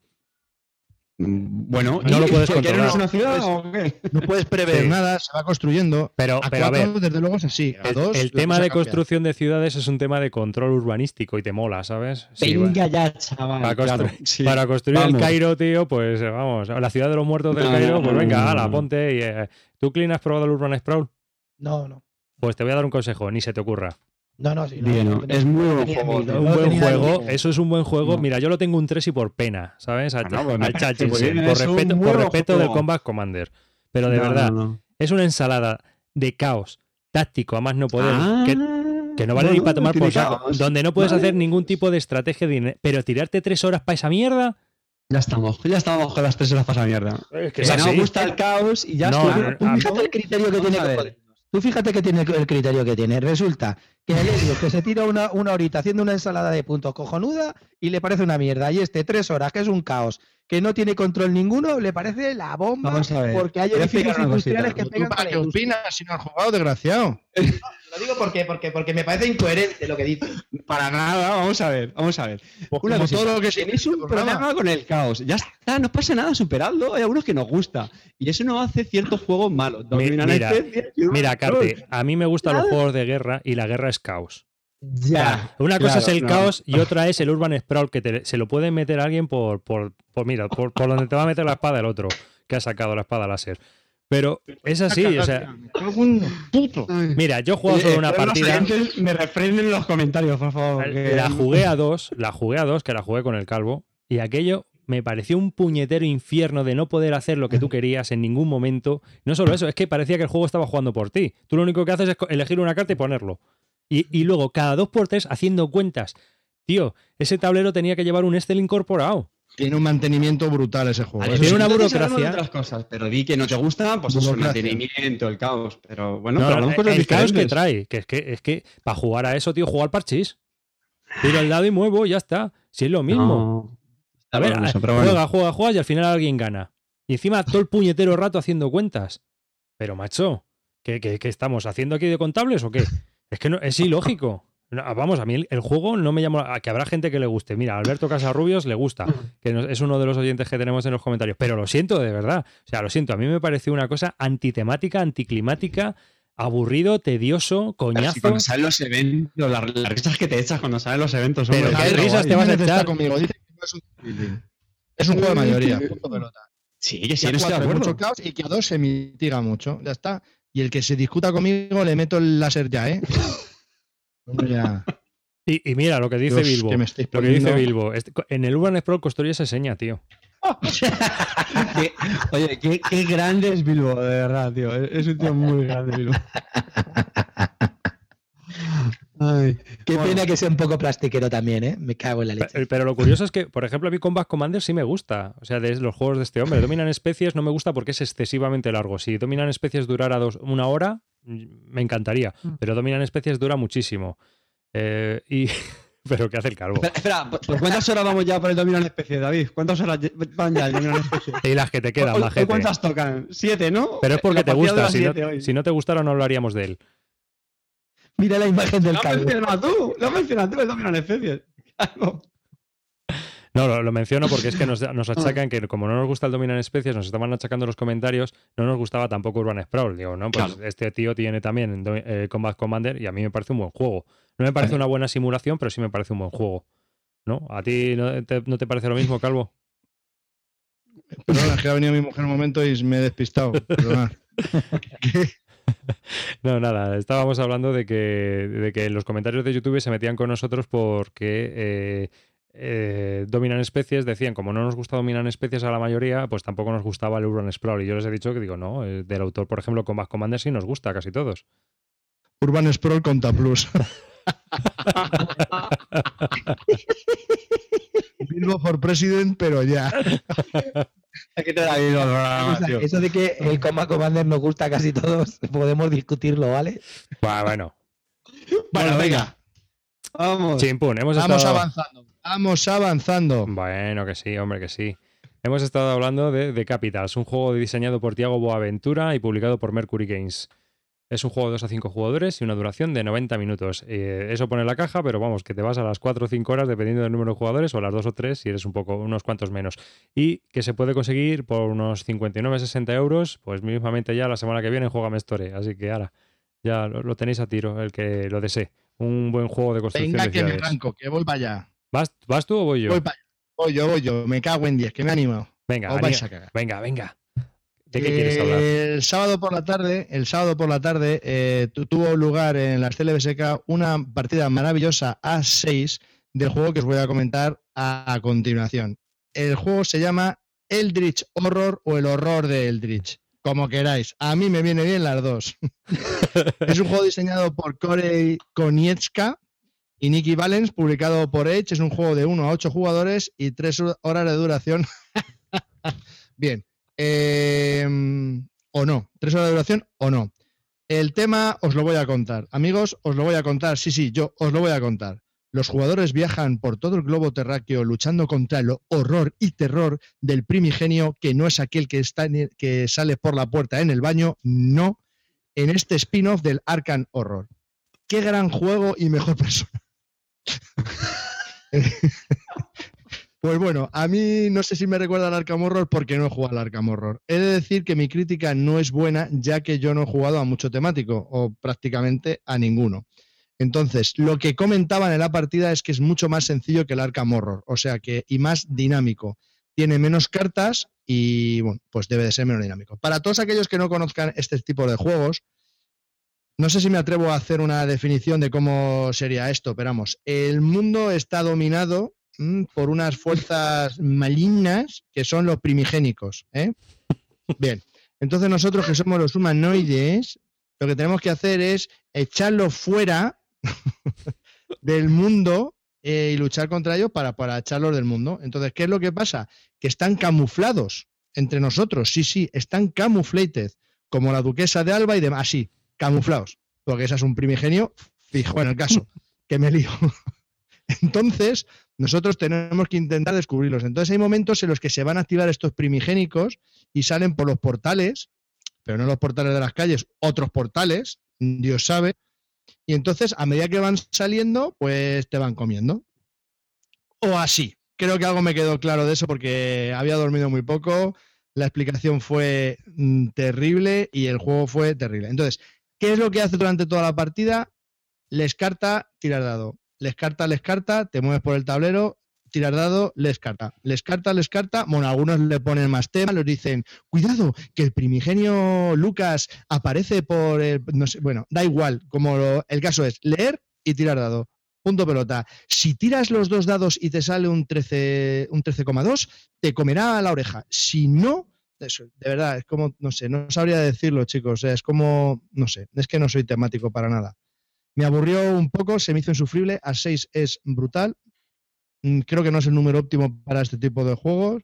Bueno, No lo ¿y puedes controlar. una ciudad o qué? No puedes prever Sí. nada, se va construyendo. Pero, A pero a cuatro, ver, desde luego es así. A el, dos, el la tema de construcción de ciudades es un tema de control urbanístico y te mola, ¿sabes? Sí, bueno. Venga ya, chaval. Para claro, construir- sí. Para construir Vamos. el Cairo, tío, pues eh, vamos, la ciudad de los muertos del No, Cairo, no, pues venga, no, ala, ponte y... eh, ¿Tú, Clean, has probado el Urban Sprawl? No, no. Pues te voy a dar un consejo, ni se te ocurra. No, no, sí. no, Bien, no ¿no? tenía- Es muy buen juego, miedo. Un buen juego, eso es un buen juego. No. Mira, yo lo tengo un 3 y por pena, ¿sabes? A- Ah, no, pues me al muy bien, por respeto, por del. Combat Commander. Pero de No, verdad, no, no. es una ensalada de caos táctico, a más no poder, Ah, que, que no vale ni para tomar por saco, caos. donde no puedes Vale. hacer ningún tipo de estrategia, de, pero tirarte tres horas para esa mierda. Ya estamos, ya estamos con las tres horas para esa mierda. Es Que no gusta el caos y ya No, está. fíjate el criterio que tiene. Tú fíjate que tiene el criterio que tiene. Resulta que Helios que se tira una, una horita haciendo una ensalada de puntos cojonuda y le parece una mierda. Y este tres horas, que es un caos, que no tiene control ninguno, le parece la bomba Vamos a ver. porque hay edificios industriales cosita. que pegan ¿Para qué opinas si no has jugado, desgraciado? Lo digo porque, porque, porque me parece incoherente lo que dice. Para nada, vamos a ver, vamos a ver. Pues Una como cosita. todo lo que se Tenéis un problema con el caos. Ya está, no pasa nada, superadlo. Hay algunos que nos gusta. Y eso no hace ciertos juegos malos. Dominan mira, Mira. Carte, a mí me gustan los juegos de guerra y la guerra es caos. Ya. Una cosa Claro, es el no. caos y otra es el Urban Sprawl, que te- se lo puede meter alguien por, por, por mira, por, por donde te va a meter la espada el otro, que ha sacado la espada láser. Pero es así, o sea, mira, yo he jugado Eh, solo una los partida, Me refrenen en los comentarios, por favor. que- la jugué a dos, la jugué a dos, que la jugué con el calvo, y aquello me pareció un puñetero infierno de no poder hacer lo que tú querías en ningún momento. No solo eso, es que parecía que el juego estaba jugando por ti. Tú lo único que haces es elegir una carta y ponerlo. Y, y luego, cada dos por tres, haciendo cuentas. Tío, ese tablero tenía que llevar un Excel incorporado. Tiene un mantenimiento brutal ese juego. Vale, tiene una burocracia. de otras cosas, pero di que no te gusta, pues eso, el mantenimiento, el caos. Pero bueno, No, pero no, el caos que trae, que es que, es que para jugar a eso, tío, jugar al parchís. Tiro el dado y muevo, y ya está. Si es lo mismo. No. a ver, Está bien eso, a- pero bueno. juega, juega, juega y al final alguien gana. Y encima todo el puñetero rato haciendo cuentas. Pero macho, ¿qué, qué- qué estamos haciendo aquí de contables o qué? Es que no, es ilógico. Vamos, a mí el, el juego no me llama. A que habrá gente que le guste. Mira, a Alberto Casarrubios le gusta, que nos- es uno de los oyentes que tenemos en los comentarios. Pero lo siento, de verdad. O sea, lo siento. A mí me pareció una cosa antitemática, anticlimática, aburrido, tedioso, Pero coñazo. si cuando salen los eventos, las, las risas que te echas cuando salen los eventos, Pero hombre. qué claro, risas te vas a echar. conmigo, dice que no es un. Es un juego de mayoría. punto pelota. Sí, que sí, no estoy de acuerdo. mucho caos y que a dos se mitiga mucho. Ya está. Y el que se discuta conmigo le meto el láser ya, ¿eh? Ya. Y, y mira lo que dice Dios, Bilbo. que me estáis Lo que dice Bilbo. Este- en el Urban Sprawl construye esa seña, tío. Qué- oye, qué, qué grande es Bilbo, de verdad, tío. Es es un tío muy grande, Bilbo. Ay, Qué bueno, pena que sea un poco plastiquero también, ¿eh? Me cago en la leche. Pe- Pero lo curioso es que, por ejemplo, a mí Combat Commander sí me gusta. O sea, de los juegos de este hombre. Dominan especies no me gusta porque es excesivamente largo. Si Dominan especies durara dos, una hora, mm, me encantaría. Pero Dominan especies dura muchísimo. Eh, y... pero ¿qué hace el calvo? Espera, espera, ¿por por cuántas horas vamos ya por el Dominan Especie, David? ¿Cuántas horas van ya el Dominan Especie? Y las que te quedan, hoy majete. ¿Cuántas tocan? Siete, ¿no? Pero es porque La te gusta. Si siete si no te gustara, no hablaríamos de él. Mira la imagen del Lo calvo. mencionado tú, lo has mencionado tú el Dominan Especie. Claro. No, lo, lo menciono porque es que nos, nos achacan que como no nos gusta el Dominan Especies, nos estaban achacando los comentarios, no nos gustaba tampoco Urban Sprawl. Digo, no, pues Claro. este tío tiene también eh, Combat Commander y a mí me parece un buen juego. No me parece una buena simulación, pero sí me parece un buen juego. ¿No? ¿A ti no te, no te parece lo mismo, Calvo? Perdona, es que ha venido mi mujer un momento y me he despistado. Perdona. No, nada, estábamos hablando de que, de que en los comentarios de YouTube se metían con nosotros porque eh, eh, Dominan Especies decían, como no nos gusta Dominan Especies a la mayoría, pues tampoco nos gustaba el Urban Sprawl. Y yo les he dicho que digo, no, eh, del autor, por ejemplo, Combat Commander sí nos gusta a casi todos. Urban Sprawl conta plus. Bilbo for President, pero ya. Aquí te da Bilbo, O sea, tío. eso de que el Combat Commander nos gusta a casi todos, podemos discutirlo, ¿vale? Bah, bueno, Bueno, venga. Vamos. chimpún, hemos Vamos estado... avanzando. Vamos avanzando. Bueno, que sí, hombre, que sí. Hemos estado hablando de The Capitals, un juego diseñado por Tiago Boaventura y publicado por Mercury Games. Es un juego de 2 a 5 jugadores y una duración de 90 minutos. Eh, eso pone la caja, pero vamos, que te vas a las 4 o 5 horas dependiendo del número de jugadores o a las 2 o 3 si eres un poco, unos cuantos menos. Y que se puede conseguir por unos 59-60 euros, pues mismamente ya la semana que viene en Juegame Store. Así que ahora, ya lo, lo tenéis a tiro, el que lo desee. Un buen juego de construcción Venga, de que me arranco, que voy para allá. ¿Vas, ¿Vas tú o voy yo? Voy para allá. Voy yo, voy yo. Me cago en 10, que me he animado. Venga, venga, venga. ¿De qué quieres hablar? El sábado por la tarde, el sábado por la tarde eh, tu- tuvo lugar en las CLBSK una partida maravillosa a 6 del juego que os voy a comentar a, a continuación. El juego se llama Eldritch Horror o el horror de Eldritch, como queráis. A mí me viene bien las dos. es un juego diseñado por Corey Konietzka y Nicky Valens, publicado por Edge. Es un juego de 1 a 8 jugadores y 3 horas de duración. bien. Eh, o no. Tres horas de duración o no. El tema os lo voy a contar. Amigos, os lo voy a contar. Sí, sí, yo os lo voy a contar. Los jugadores viajan por todo el globo terráqueo luchando contra el horror y terror del primigenio que no es aquel que, está que sale por la puerta en el baño, no, en este spin-off del Arkham Horror. Qué gran juego y mejor persona. Pues bueno, a mí no sé si me recuerda al Arkham Horror porque no he jugado al Arkham Horror. He de decir que mi crítica no es buena ya que yo no he jugado a mucho temático o prácticamente a ninguno. Entonces, lo que comentaban en la partida es que es mucho más sencillo que el Arkham Horror, o sea que y más dinámico. Tiene menos cartas y bueno, pues debe de ser menos dinámico. Para todos aquellos que no conozcan este tipo de juegos, no sé si me atrevo a hacer una definición de cómo sería esto, pero vamos, el mundo está dominado por unas fuerzas malignas que son los primigénicos. ¿eh? Bien, entonces nosotros que somos los humanoides, lo que tenemos que hacer es echarlos fuera del mundo eh, y luchar contra ellos para, para echarlos del mundo. Entonces, ¿qué es lo que pasa? Que están camuflados entre nosotros, sí, sí, están camuflated, como la duquesa de Alba y demás, así, camuflados, porque esa es un primigenio fijo en el caso, que me lío. Entonces, nosotros tenemos que intentar descubrirlos. Entonces, hay momentos en los que se van a activar estos primigénicos y salen por los portales, pero no los portales de las calles, otros portales, Dios sabe. Y entonces, a medida que van saliendo, pues te van comiendo. O así. Creo que algo me quedó claro de eso porque había dormido muy poco, la explicación fue mm, terrible y el juego fue terrible. Entonces, ¿qué es lo que hace durante toda la partida? Les carta, tirar dado. Les carta, les carta, te mueves por el tablero, tirar dado, les carta. Les carta, les carta. Bueno, algunos le ponen más tema, les dicen, cuidado, que el primigenio Lucas aparece por el. No sé, bueno, da igual. Como el caso es leer y tirar dado. Punto pelota. Si tiras los dos dados y te sale un 13,2, un 13,2, te comerá la oreja. Si no, eso, de verdad, es como, no sé, no sabría decirlo, chicos. es como, no sé, es que no soy temático para nada. Me aburrió un poco, se me hizo insufrible. A 6 es brutal. Mm, creo que no es el número óptimo para este tipo de juegos.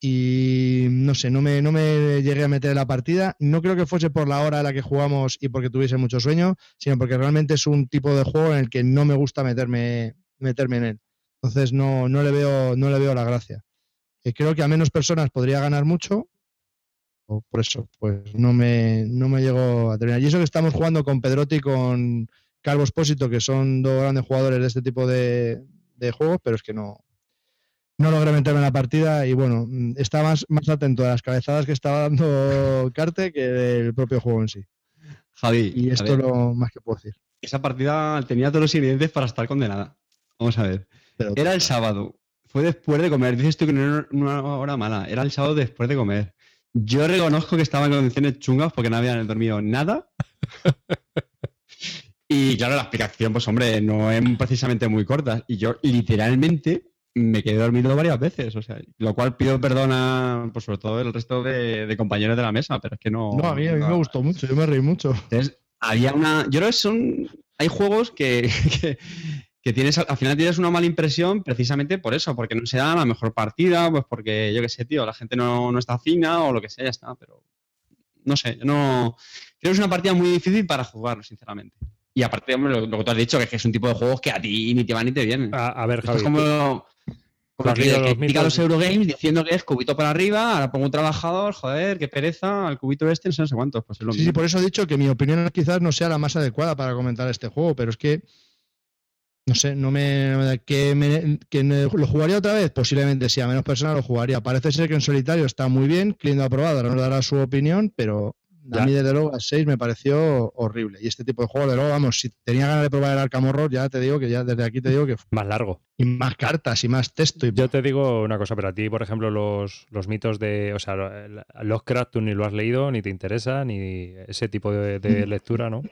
Y no sé, no me, no me llegué a meter en la partida. No creo que fuese por la hora a la que jugamos y porque tuviese mucho sueño, sino porque realmente es un tipo de juego en el que no me gusta meterme, meterme en él. Entonces no, no, le, veo, no le veo la gracia. Eh, creo que a menos personas podría ganar mucho. Por eso, pues no me, no me llego a terminar. Y eso que estamos jugando con Pedrotti y con Carlos Espósito, que son dos grandes jugadores de este tipo de, de juegos, pero es que no, no logré meterme en la partida y bueno, mm, estaba más, más atento a las cabezadas que estaba dando Carte que del propio juego en sí. Javi. Y esto es lo más que puedo decir. Esa partida tenía todos los ingredientes para estar condenada. Vamos a ver. era el sábado. Fue después de comer. Dices tú que no era una hora mala. Era el sábado después de comer. Yo reconozco que estaba en condiciones chungas porque no había dormido nada. y claro, la explicación, pues hombre, no es precisamente muy corta. Y yo literalmente me quedé dormido varias veces, o sea, lo cual pido perdón a, pues sobre todo el resto de, compañeros de la mesa, pero es que no... No, a mí, a mí me gustó mucho, yo me reí mucho. Entonces, había una... Yo creo que son... Hay juegos que, que, tienes, al final tienes una mala impresión precisamente por eso, porque no se da la mejor partida, pues porque, yo qué sé, tío, la gente no, no está fina o lo que sea, ya está, pero no sé, yo no... Creo que es una partida muy difícil para jugarlo, sinceramente. Y aparte, hombre, lo, que tú has dicho, que es es un tipo de juegos que a ti ni te van ni te vienen. A, ver, Javi, es como, que, los Eurogames diciendo que es cubito para arriba, ahora pongo un trabajador, joder, qué pereza, al cubito este, no sé cuántos. Pues sí, sí, por eso he dicho que mi opinión quizás no sea la más adecuada para comentar este juego, pero es que no sé, no me, que, que lo jugaría otra vez, posiblemente sí, a menos personas lo jugaría. Parece ser que en solitario está muy bien, Clint lo ha probado, ahora nos dará su opinión, pero a mí, desde luego, a 6 me pareció horrible. Y este tipo de juego, de luego, vamos, si tenía ganas de probar el Arkham Horror, ya te digo que ya desde aquí te digo que. Más largo. Y más cartas y más texto. Y... Yo te digo una cosa, pero a ti, por ejemplo, los, los mitos de. O sea, los tú ni lo has leído, ni te interesa, ni ese tipo de, mm. lectura, ¿no?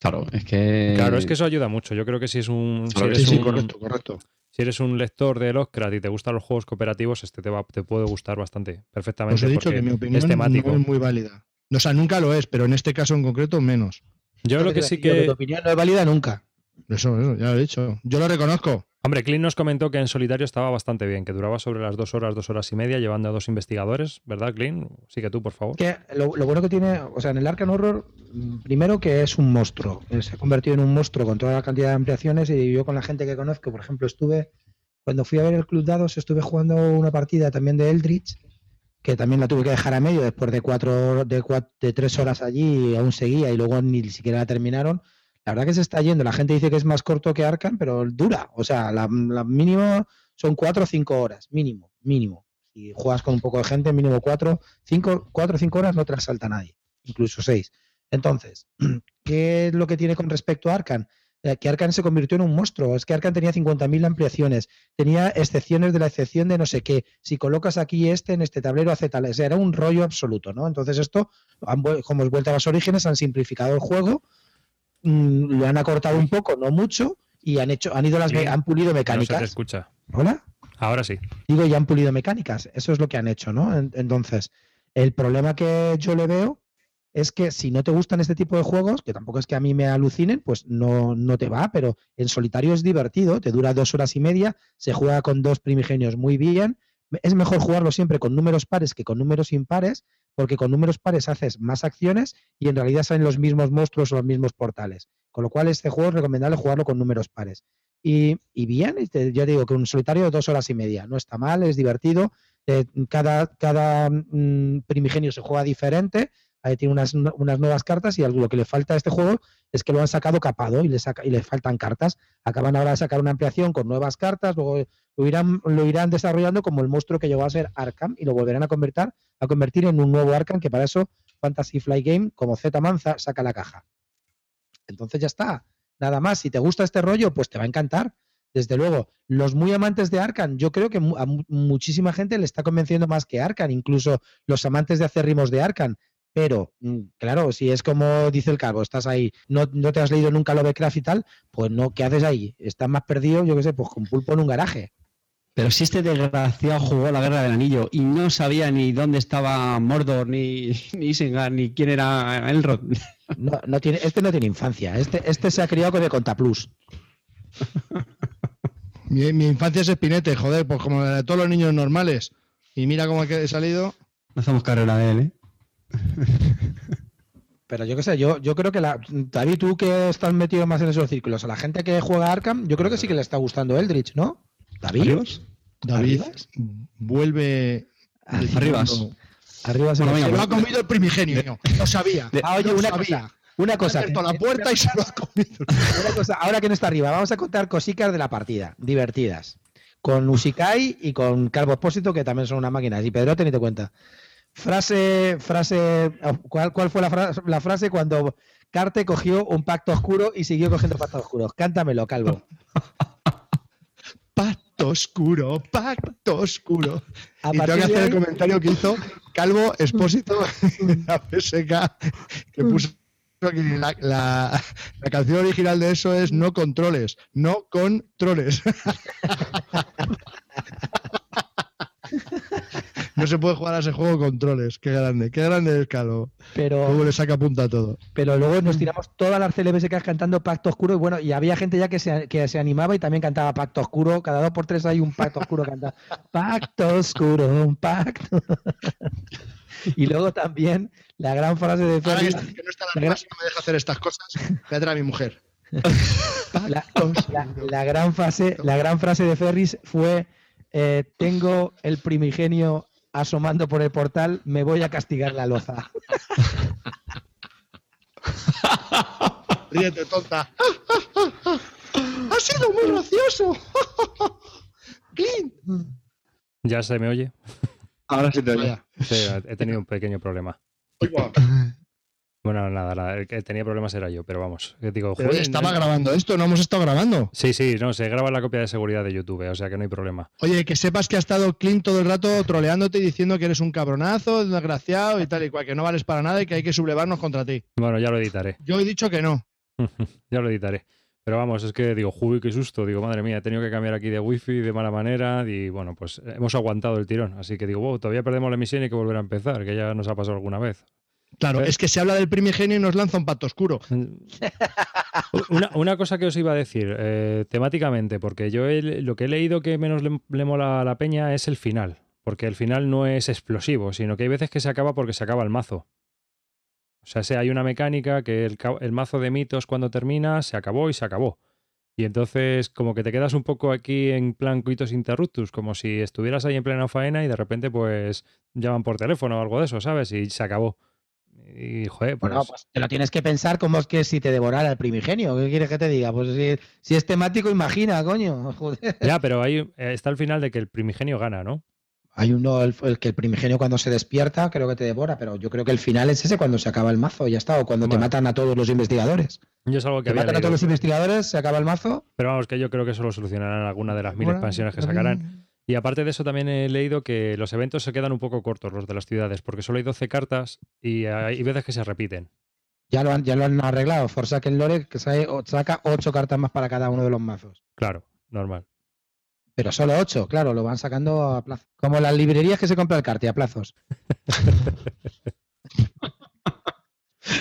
Claro, es que. Claro, es que eso ayuda mucho. Yo creo que si es un. sí, correcto, correcto. Si eres un lector de Lovecraft y te gustan los juegos cooperativos, este te, va, te puede gustar bastante, perfectamente. Os he dicho que mi opinión es temático. es muy válida. O sea, nunca lo es, pero en este caso en concreto menos. Yo lo que sí que... Tu opinión no es válida nunca. Eso, eso, ya lo he dicho. Yo lo reconozco. Hombre, Clint nos comentó que en solitario estaba bastante bien, que duraba sobre las dos horas, dos horas y media, llevando a dos investigadores, ¿verdad, Clint? Sí que tú, por favor. Que lo, bueno que tiene, o sea, en el Arkham Horror, primero que es un monstruo. Se ha convertido en un monstruo con toda la cantidad de ampliaciones y yo con la gente que conozco, por ejemplo, estuve, cuando fui a ver el Club Dados, estuve jugando una partida también de Eldritch que también la tuve que dejar a medio después de cuatro, de, de tres horas allí, aún seguía y luego ni siquiera la terminaron. La verdad que se está yendo. La gente dice que es más corto que Arkham, pero dura. O sea, la, mínimo son cuatro o cinco horas, mínimo, mínimo. Si juegas con un poco de gente, mínimo cuatro, cinco, cuatro o cinco horas no te las nadie, incluso seis. Entonces, ¿qué es lo que tiene con respecto a Arkham? Que Arcan se convirtió en un monstruo. Es que Arcan tenía 50.000 ampliaciones, tenía excepciones de la excepción de no sé qué. Si colocas aquí este en este tablero, hace tal. era un rollo absoluto, ¿no? Entonces, esto, como es vuelta a los orígenes, han simplificado el juego, mm, lo han acortado un poco, no mucho, y han hecho, han ido las, han pulido mecánicas. No se escucha. ¿Hola? Ahora sí. Digo, ya han pulido mecánicas. Eso es lo que han hecho, ¿no? Entonces, el problema que yo le veo es que si no te gustan este tipo de juegos, que tampoco es que a mí me alucinen, pues no, no te va, pero en solitario es divertido, te dura dos horas y media, se juega con dos primigenios muy bien. Es mejor jugarlo siempre con números pares que con números impares, porque con números pares haces más acciones y en realidad salen los mismos monstruos o los mismos portales. Con lo cual, este juego es recomendable jugarlo con números pares. Y, bien, yo digo que un solitario dos horas y media. No está mal, es divertido. Eh, cada cada mm, primigenio se juega diferente ahí tiene unas, nuevas cartas y lo que le falta a este juego es que lo han sacado capado y le, y le faltan cartas. Acaban ahora de sacar una ampliación con nuevas cartas, luego lo irán, lo irán desarrollando como el monstruo que llegó a ser Arkham y lo volverán a convertir, a convertir en un nuevo Arkham que para eso Fantasy Fly Game, como Z Manza, saca la caja. Entonces ya está. Nada más, si te gusta este rollo, pues te va a encantar. desde luego. Los muy amantes de Arkan, yo creo que a mu- muchísima gente le está convenciendo más que Arkan, incluso los amantes de acérrimos de Arkan. Pero, mm, claro, si es como dice el calvo, estás ahí, no, no te has leído nunca Lovecraft y tal, pues no, ¿qué haces ahí? Estás más perdido, yo qué sé, pues con pulpo en un garaje. Pero si este desgraciado jugó la Guerra del Anillo y no sabía ni dónde estaba Mordor, ni, ni Isengard, ni quién era Elrond. No, no tiene, este no tiene infancia, este, este se ha criado con de Contaplus. Mi, mi infancia es espinete, joder, pues como la de todos los niños normales. Y mira cómo he salido. No hacemos carrera de él, ¿eh? Pero yo qué sé, yo, yo creo que la. David, tú que estás metido más en esos círculos, a la gente que juega a Arkham, yo creo que sí que le está gustando Eldritch, ¿no? David. ¿Arribas? David ¿Arribas? vuelve. Arribas. Arriba se Bueno, lo- venga, Se lo ha comido el primigenio. Lo sabía. Ah, oye, una sabía. cosa. Una Ha cosa. abierto la puerta y se lo ha comido. Una cosa, ahora que no está arriba, vamos a contar cositas de la partida, divertidas. Con Usikai y con Calvo Expósito, que también son una máquina. Y Pedro, tenite cuenta. Frase, frase, ¿cuál, cuál fue la, fra- la frase cuando Carte cogió un pacto oscuro y siguió cogiendo pactos oscuros? Cántamelo, Calvo. Pacto oscuro, pacto oscuro. A y tengo que hacer el comentario que hizo Calvo Expósito de la PSK, que puso aquí la, la- la canción original de eso es No controles, no controles. No se puede jugar a ese juego con troles. Qué grande, qué grande es Calvo. pero, Luego le saca punta a todo. pero luego nos tiramos todas las CLBSK cantando Pacto Oscuro y bueno, y había gente ya que se, que se animaba y también cantaba Pacto Oscuro. Cada dos por tres hay un Pacto Oscuro cantando. Pacto Oscuro, un pacto. y luego también la gran frase de Ahora que, Ferris, está- que no está la nueva, si no me deja hacer estas cosas, voy a traer a mi mujer. la, la- la gran frase, la gran frase de Ferris fue eh, tengo el primigenio asomando por el portal, me voy a castigar la loza. Ríete, tonta. ¡Ha sido muy gracioso! ¡Clint! ¿Ya se me oye? Ahora sí te oye. Sí, he tenido un pequeño problema. Guau. Bueno, nada, nada, el que tenía problemas era yo, pero vamos. Digo, Pero joder, estaba no- grabando esto, no hemos estado grabando. Sí, sí, no, se graba la copia de seguridad de YouTube, o sea que no hay problema. Oye, que sepas que ha estado Clint todo el rato troleándote y diciendo que eres un cabronazo, desgraciado y tal y cual, que no vales para nada y que hay que sublevarnos contra ti. Bueno, ya lo editaré, Yo he dicho que no. ya lo editaré. Pero vamos, es que digo, juy, qué susto. Digo, madre mía, he tenido que cambiar aquí de wifi de mala manera. Y bueno, pues hemos aguantado el tirón. Así que digo, wow, todavía perdemos la emisión y hay que volver a empezar, que ya nos ha pasado alguna vez. Claro, es que se habla del primigenio y nos lanza un pacto oscuro. Una, una cosa que os iba a decir, eh, temáticamente, porque yo he- lo que he leído que menos le, le mola a la peña es el final. Porque el final no es explosivo, sino que hay veces que se acaba porque se acaba el mazo. O sea, si hay una mecánica que el, el mazo de mitos cuando termina se acabó y se acabó. Y entonces como que te quedas un poco aquí en plan coitus interruptus, como si estuvieras ahí en plena faena y de repente pues llaman por teléfono o algo de eso, ¿sabes? Y se acabó. Y joder, pues, Bueno, pues te lo tienes que pensar como es que si te devorara el primigenio. ¿Qué quieres que te diga? Pues si, si es temático, imagina, coño. Joder. Ya, pero ahí eh, está el final de que el primigenio gana, ¿no? Hay uno, el, el que el primigenio cuando se despierta, creo que te devora, pero yo creo que el final es ese cuando se acaba el mazo, ya está, o cuando te matan a todos los investigadores. Yo es algo que Te había matan a todos los investigadores, se acaba el mazo. Pero vamos, que yo creo que eso lo solucionarán alguna de las mil Bueno, expansiones que sacarán. Y aparte de eso, también he leído que los eventos se quedan un poco cortos, los de las ciudades, porque solo hay 12 cartas y hay veces que se repiten. Ya lo han, ya lo han arreglado. Forsaken Lore que saca ocho cartas más para cada uno de los mazos. Claro, normal. Pero solo ocho, claro, lo van sacando a plazo. Como las librerías que se compra el carte a plazos.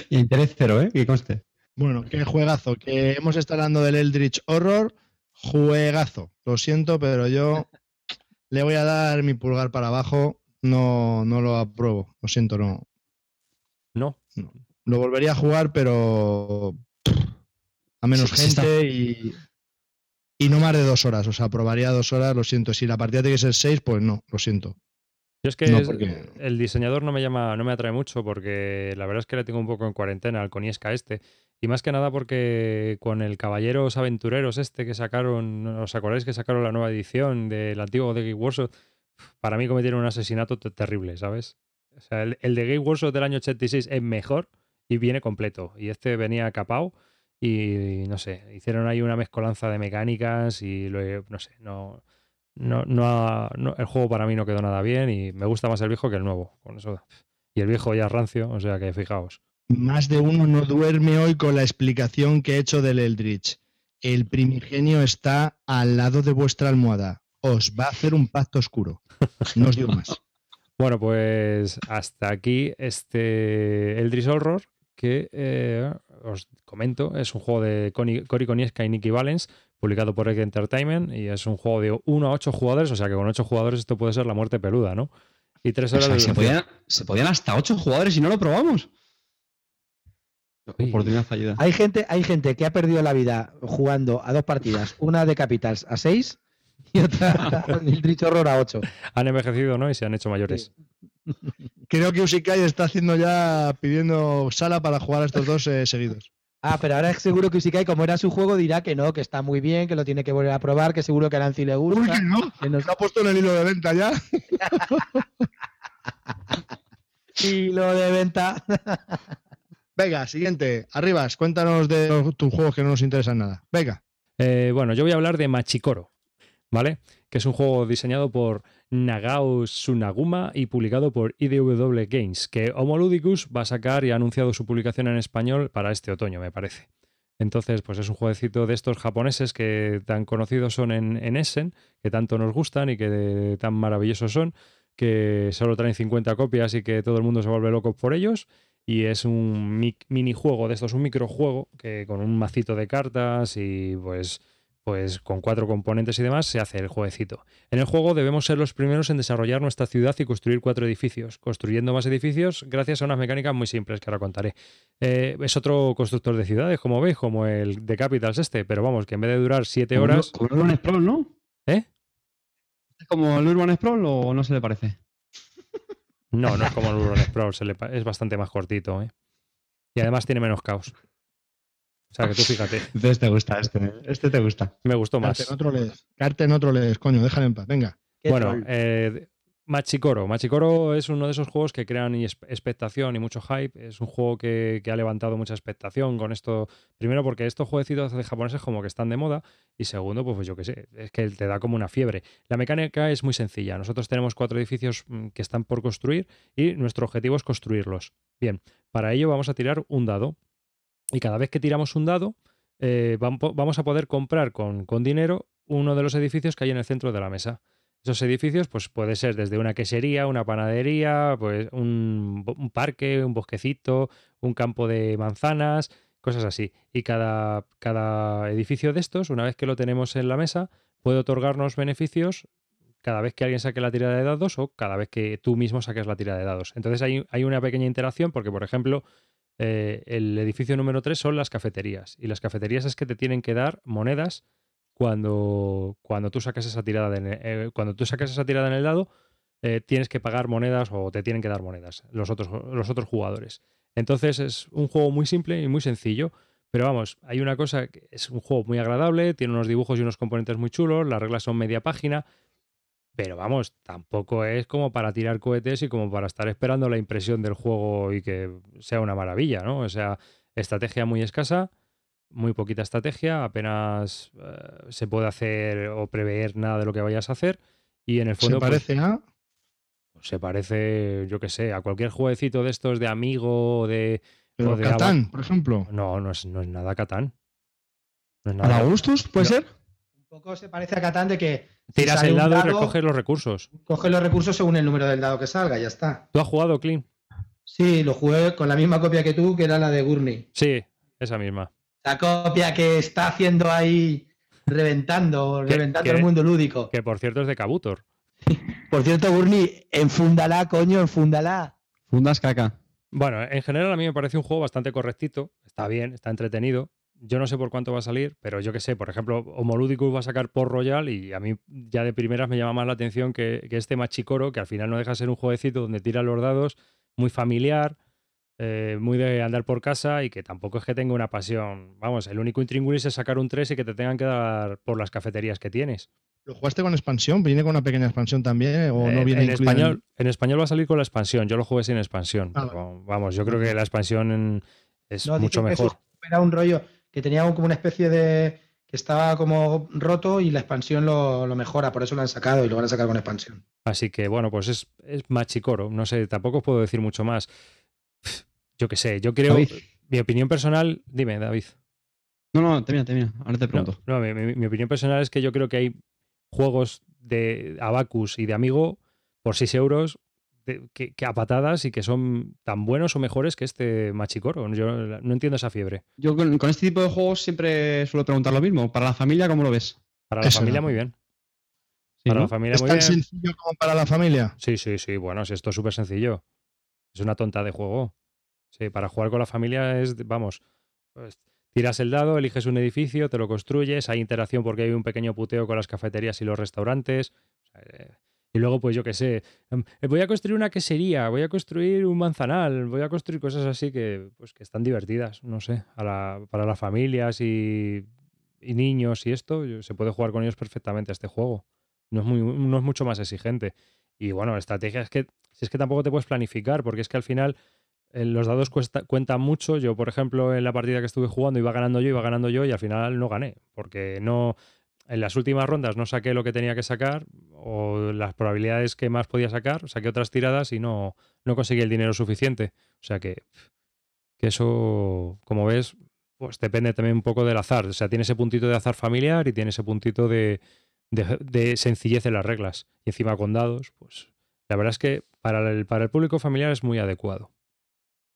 Y interés cero, ¿eh? Que conste. Bueno, qué juegazo. Que hemos estado hablando del Eldritch Horror. Juegazo. Lo siento, pero yo le voy a dar mi pulgar para abajo. No, no lo apruebo. Lo siento, no. No, Lo volvería a jugar, pero a menos Sí, gente y, y no más de dos horas. O sea, probaría dos horas, lo siento. Si la partida tiene que ser seis, pues no, lo siento. yo es que No, porque- el diseñador no me llama, no me atrae mucho porque la verdad es que le tengo un poco en cuarentena al Coniesca este. Y más que nada porque con el Caballeros Aventureros este que sacaron, ¿os acordáis que sacaron la nueva edición del antiguo de Game Workshop? Para mí cometieron un asesinato te- terrible, ¿sabes? O sea, el, de Workshop del año 86 es mejor y viene completo. Y este venía capao y no sé, hicieron ahí una mezcolanza de mecánicas y lo- no sé, no, no, no, el juego para mí no quedó nada bien y me gusta más el viejo que el nuevo. Con eso, y el viejo ya rancio, o sea que fijaos. Más de uno no duerme hoy con la explicación que he hecho del Eldritch. El primigenio está al lado de vuestra almohada. Os va a hacer un pacto oscuro. No os digo más. Bueno, pues hasta aquí este Eldritch Horror, que eh, os comento, es un juego de Cory Konieska y Nicky Valens, publicado por Egg Entertainment, y es un juego de 1 a 8 jugadores, o sea que con 8 jugadores esto puede ser la muerte peluda, ¿no? Y 3 O horas sea, de se, podían, se podían hasta ocho jugadores y no lo probamos. Uy. Oportunidad fallida. Hay gente, hay gente que ha perdido la vida jugando a dos partidas, una de Capitals a seis y otra el Rich Horror a ocho. Han envejecido, ¿no? Y se han hecho mayores. Creo que Usikai está haciendo ya pidiendo sala para jugar a estos dos eh, seguidos. Ah, pero ahora es seguro que Usikai, como era su juego, dirá que no, que está muy bien, que lo tiene que volver a probar, que seguro que a Nancy le Uy, gusta. que no. que nos- Se ha puesto en el hilo de venta ya. Y lo de venta. Venga, siguiente. Arribas, cuéntanos de tus juegos que no nos interesan nada. Venga. Eh, bueno, yo voy a hablar de Machikoro, ¿vale? Que es un juego diseñado por Nagao Sunaguma y publicado por IDW Games, que Homoludicus va a sacar y ha anunciado su publicación en español para este otoño, me parece. Entonces, pues es un jueguecito de estos japoneses que tan conocidos son en, en Essen, que tanto nos gustan y que tan maravillosos son, que solo traen 50 copias y que todo el mundo se vuelve loco por ellos. Y es un mi- minijuego de estos, un microjuego que con un macito de cartas y pues, pues con cuatro componentes y demás se hace el jueguecito. En el juego debemos ser los primeros en desarrollar nuestra ciudad y construir cuatro edificios, construyendo más edificios gracias a unas mecánicas muy simples que ahora contaré. Eh, es otro constructor de ciudades, como veis, como el de Capitals este, pero vamos, que en vez de durar siete horas... Como el Urban Sprawl, ¿no? ¿Eh? ¿Es como el Urban Sprawl o no se le parece? No, no es como el Urban Sprawl, se le pa- es bastante más cortito, ¿eh? Y además tiene menos caos. O sea que tú fíjate, Entonces te gusta este. Este te gusta. me gustó más. Carte, no trolees. Carte, no trolees, coño, déjale en paz. Venga. Bueno, eh, Machikoro. Machikoro es uno de esos juegos que crean expectación y mucho hype. Es un juego que, ha levantado mucha expectación con esto. Primero porque estos jueguecitos de japoneses como que están de moda. Y segundo, pues yo qué sé, es que te da como una fiebre. La mecánica es muy sencilla. Nosotros tenemos cuatro edificios mm, que están por construir y nuestro objetivo es construirlos. Bien, para ello vamos a tirar un dado. Y cada vez que tiramos un dado, eh, vamos a poder comprar con, con dinero uno de los edificios que hay en el centro de la mesa. Esos edificios, pues puede ser desde una quesería, una panadería, pues un, parque, un bosquecito, un campo de manzanas, cosas así. Y cada, cada edificio de estos, una vez que lo tenemos en la mesa, puede otorgarnos beneficios cada vez que alguien saque la tirada de dados o cada vez que tú mismo saques la tirada de dados. Entonces hay, hay una pequeña interacción porque, por ejemplo, eh, el edificio número 3 son las cafeterías. Y las cafeterías es que te tienen que dar monedas cuando, cuando tú sacas esa tirada de- eh, cuando tú sacas esa tirada en el dado, eh, tienes que pagar monedas o te tienen que dar monedas los otros, los otros jugadores. Entonces es un juego muy simple y muy sencillo. Pero vamos, hay una cosa, que es un juego muy agradable, tiene unos dibujos y unos componentes muy chulos, las reglas son media página, pero vamos, tampoco es como para tirar cohetes y como para estar esperando la impresión del juego y que sea una maravilla, ¿no? O sea, estrategia muy escasa, muy poquita estrategia, apenas eh, se puede hacer o prever nada de lo que vayas a hacer. Y en el Se fondo pues, parece a. se parece, yo qué sé, a cualquier jueguecito de estos de amigo o de... Pero o de Catán, por ejemplo. No, no es, no es nada Catán. No es ¿Para nada. gustos? ¿Puede No. ser? Un poco se parece a Catán de que Tiras el un dado y dado, recoges los recursos. coge los recursos según el número del dado que salga, ya está. ¿Tú has jugado, Clean? Sí, lo jugué con la misma copia que tú, que era la de Gurney. Sí, esa misma. La copia que está haciendo ahí reventando, Que- reventando que- el mundo lúdico. Que por cierto es de Kabutor. Por cierto, Gurney, enfúndala, coño, enfúndala. Fundas caca. Bueno, en general a mí me parece un juego bastante correctito. Está bien, está entretenido. Yo no sé por cuánto va a salir, pero yo qué sé, por ejemplo, Homoludicus va a sacar por Royal y a mí ya de primeras me llama más la atención que, que este Machicoro, que al final no deja de ser un jueguecito donde tira los dados, muy familiar, eh, muy de andar por casa y que tampoco es que tenga una pasión. Vamos, el único intríngulis es sacar un 3 y que te tengan que dar por las cafeterías que tienes. ¿Lo jugaste con expansión? ¿Viene con una pequeña expansión también? ¿O no Eh, viene en incluida español, en español va a salir con la expansión. Yo lo jugué sin expansión. Ah, pero, vamos, yo creo que la expansión en- es No, mucho mejor. eso Era un rollo que tenía como una especie de. que estaba como roto y la expansión lo, lo mejora, por eso lo han sacado y lo van a sacar con expansión. Así que bueno, pues es, es machicoro. No sé, tampoco os puedo decir mucho más. Yo qué sé, yo creo. David. Mi opinión personal. Dime, David. No, no, termina, termina. Ahora te No, pregunto. no, mi, mi- mi opinión personal es que yo creo que hay juegos de Abacus y de Amigo por 6 euros de- que, que a patadas y que son tan buenos o mejores que este Machicoro. Yo no entiendo esa fiebre. Yo con, con este tipo de juegos siempre suelo preguntar lo mismo. Para la familia, ¿cómo lo ves? Para la Eso familia, no. muy bien. Sí, Para ¿no? la familia, ¿Es muy tan bien. sencillo como para la familia? Sí, sí, sí. Bueno, si esto es súper sencillo. Es una tonta de juego. Sí, para jugar con la familia es, vamos, pues, tiras el dado, eliges un edificio, te lo construyes, hay interacción porque hay un pequeño puteo con las cafeterías y los restaurantes. Eh, y luego, pues yo qué sé, em, eh, voy a construir una quesería, voy a construir un manzanal, voy a construir cosas así que, pues, que están divertidas, no sé, la- para las familias y, y niños y esto, se puede jugar con ellos perfectamente este juego. No es, muy, no es mucho más exigente. Y bueno, estrategia es que, si es que tampoco te puedes planificar, porque es que al final los dados cuesta- cuentan mucho. Yo, por ejemplo, en la partida que estuve jugando iba ganando yo, iba ganando yo y al final no gané, porque no en las últimas rondas no saqué lo que tenía que sacar o las probabilidades que más podía sacar, saqué otras tiradas y no, no conseguí el dinero suficiente. O sea que, que eso, como ves, pues depende también un poco del azar. O sea, tiene ese puntito de azar familiar y tiene ese puntito de, de, de sencillez en las reglas. Y encima con dados, pues la verdad es que para el, para el público familiar es muy adecuado.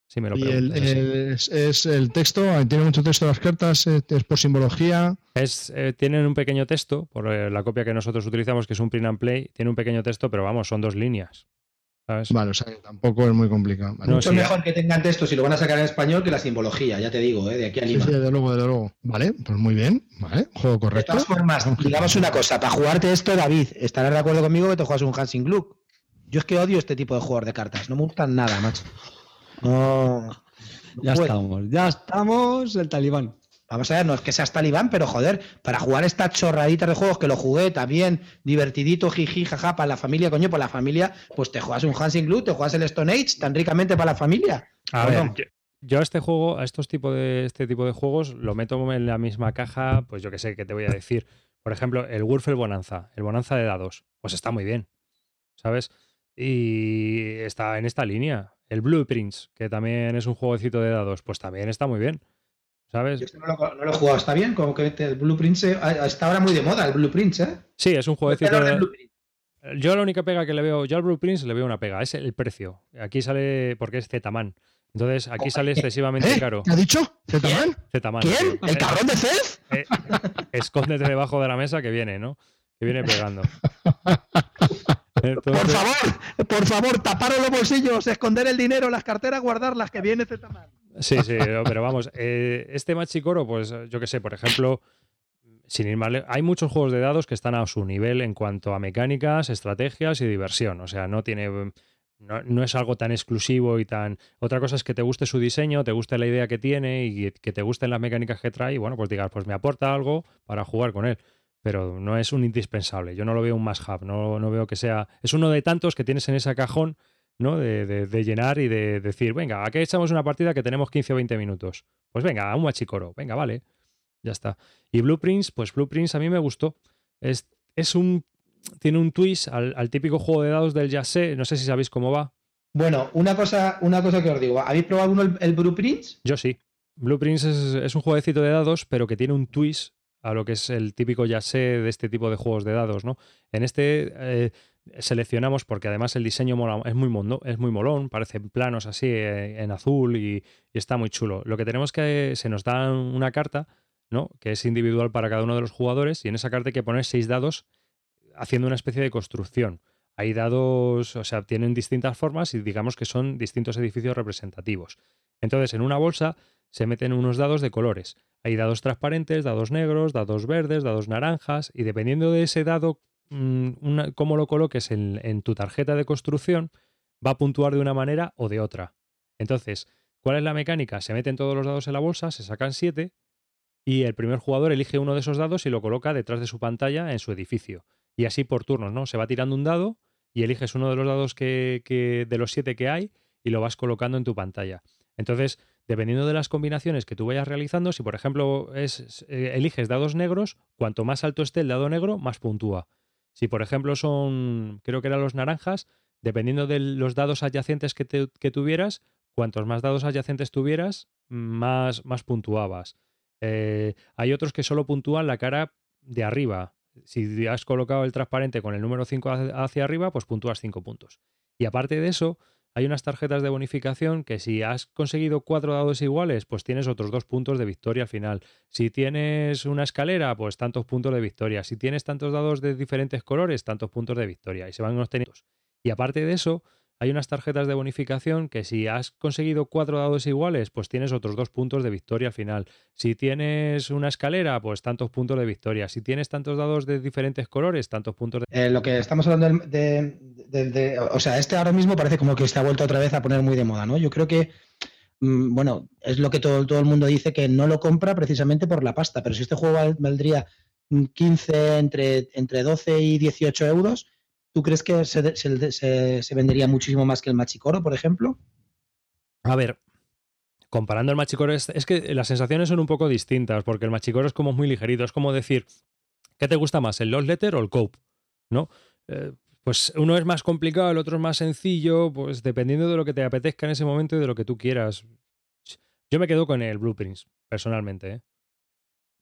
Si me lo Y el, es, es el texto, tiene mucho texto las cartas, es, es por simbología. Es, eh, tienen un pequeño texto, por eh, la copia que nosotros utilizamos, que es un print and play, tiene un pequeño texto, pero vamos, son dos líneas. ¿Sabes? Vale, o sea tampoco es muy complicado. Vale. No, Mucho sí, mejor que tengan texto si lo van a sacar en español que la simbología, ya te digo, ¿eh? de aquí a Lima. sí, desde luego, desde luego. Vale, pues muy bien. Vale, juego De correcto. todas formas, digamos una cosa, para jugarte esto, David, estarás de acuerdo conmigo que te juegas un Hansing Gluck. Yo es que odio este tipo de juegos de cartas, no me gustan nada, macho. No. Ya estamos, ya estamos, el talibán. Vamos a ver, no es que seas talibán, pero joder, para jugar estas chorraditas de juegos que lo jugué también, divertidito, jiji, jaja, para la familia, coño, para la familia, pues te juegas un Hansing Gluck, te juegas el Stone Age tan ricamente para la familia. A ¿O ver, no? yo, yo a este juego, a estos tipos de este tipo de juegos, lo meto en la misma caja, pues yo que sé, que te voy a decir. Por ejemplo, el Wurfel Bonanza, el Bonanza de dados, pues está muy bien, ¿sabes? Y está en esta línea. El Blueprints, que también es un jueguecito de dados, pues también está muy bien, ¿sabes? Yo no lo, no lo he jugado, está bien, como que el Blueprint se- a- está ahora muy de moda, el Blueprint, ¿eh? Sí, es un jueguecito de... Yo la única pega que le veo, yo al Blueprints le veo una pega, es el precio. Aquí sale, porque es Zetaman. Entonces, aquí sale excesivamente ¿Eh? caro. ¿Qué ha dicho? ¿Zetaman? Zetaman. ¿Quién? ¿El Eh, cabrón de Cez? eh, escóndete debajo de la mesa que viene, ¿no? Que viene pegando. Por favor, por favor, taparos los bolsillos, esconder el dinero, las carteras, guardarlas, que viene Zetaman. Sí, sí, no, pero vamos, eh, este Machicoro, pues yo que sé, por ejemplo, sin ir le- hay muchos juegos de dados que están a su nivel en cuanto a mecánicas, estrategias y diversión. O sea, no tiene. No, no es algo tan exclusivo y tan. Otra cosa es que te guste su diseño, te guste la idea que tiene y que te gusten las mecánicas que trae. Y bueno, pues digas, pues me aporta algo para jugar con él. Pero no es un indispensable. Yo no lo veo un must-have. No, no veo que sea. Es uno de tantos que tienes en ese cajón, ¿no? De, de- de llenar y de decir, venga, aquí echamos una partida que tenemos 15 o 20 minutos. Pues venga, un machicoro. Venga, vale. Ya está. Y Blueprints, pues Blueprints a mí me gustó. Es, es un. Tiene un twist al, al típico juego de dados del Yase. No sé si sabéis cómo va. Bueno, una cosa, una cosa que os digo, ¿habéis probado uno el, el Blueprints? Yo sí. Blueprints es, es un jueguecito de dados, pero que tiene un twist a lo que es el típico Yase de este tipo de juegos de dados, ¿no? En este eh, seleccionamos, porque además el diseño es, muy es muy molón, parecen planos así eh, en azul y, está muy chulo. Lo que tenemos que se nos da una carta, ¿no? Que es individual para cada uno de los jugadores y en esa carta hay que poner seis dados haciendo una especie de construcción. Hay dados, o sea, tienen distintas formas y digamos que son distintos edificios representativos. Entonces, en una bolsa se meten unos dados de colores. Hay dados transparentes, dados negros, dados verdes, dados naranjas, y dependiendo de ese dado, mm, cómo lo coloques en, tu tarjeta de construcción, va a puntuar de una manera o de otra. Entonces, ¿cuál es la mecánica? Se meten todos los dados en la bolsa, se sacan siete, y el primer jugador elige uno de esos dados y lo coloca detrás de su pantalla en su edificio. Y así por turnos, ¿no? Se va tirando un dado y eliges uno de los dados que- de los siete que hay y lo vas colocando en tu pantalla. Entonces, dependiendo de las combinaciones que tú vayas realizando, si por ejemplo es, eh, eliges dados negros, cuanto más alto esté el dado negro, más puntúa. Si por ejemplo son, creo que eran los naranjas, dependiendo de los dados adyacentes que, tuvieras, cuantos más dados adyacentes tuvieras, más, más puntuabas. Eh, hay otros que solo puntúan la cara de arriba. Si has colocado el transparente con el número 5 hacia arriba, pues puntúas 5 puntos. Y aparte de eso, hay unas tarjetas de bonificación que si has conseguido cuatro dados iguales, pues tienes otros dos puntos de victoria al final. Si tienes una escalera, pues tantos puntos de victoria. Si tienes tantos dados de diferentes colores, tantos puntos de victoria. Y se van obteniendo. Y aparte de eso, hay unas tarjetas de bonificación que si has conseguido cuatro dados iguales, pues tienes otros dos puntos de victoria al final. Si tienes una escalera, pues tantos puntos de victoria. Si tienes tantos dados de diferentes colores, tantos puntos de... Eh, lo que estamos hablando de, de- O sea, este ahora mismo parece como que se ha vuelto otra vez a poner muy de moda, ¿no? Yo creo que. mm, Bueno, es lo que todo, todo el mundo dice que no lo compra precisamente por la pasta, pero si este juego val- valdría mm, 15, entre, entre 12 y 18 euros, ¿tú crees que se, se- se- se vendería muchísimo más que el Machicoro, por ejemplo? A ver, comparando el Machicoro, es, es que las sensaciones son un poco distintas, porque el Machicoro es como muy ligerito, es como decir, ¿qué te gusta más, el Lost Letter o el Cope? ¿No? Eh, pues uno es más complicado, el otro es más sencillo, pues dependiendo de lo que te apetezca en ese momento y de lo que tú quieras. Yo me quedo con el Blueprints, personalmente. ¿eh?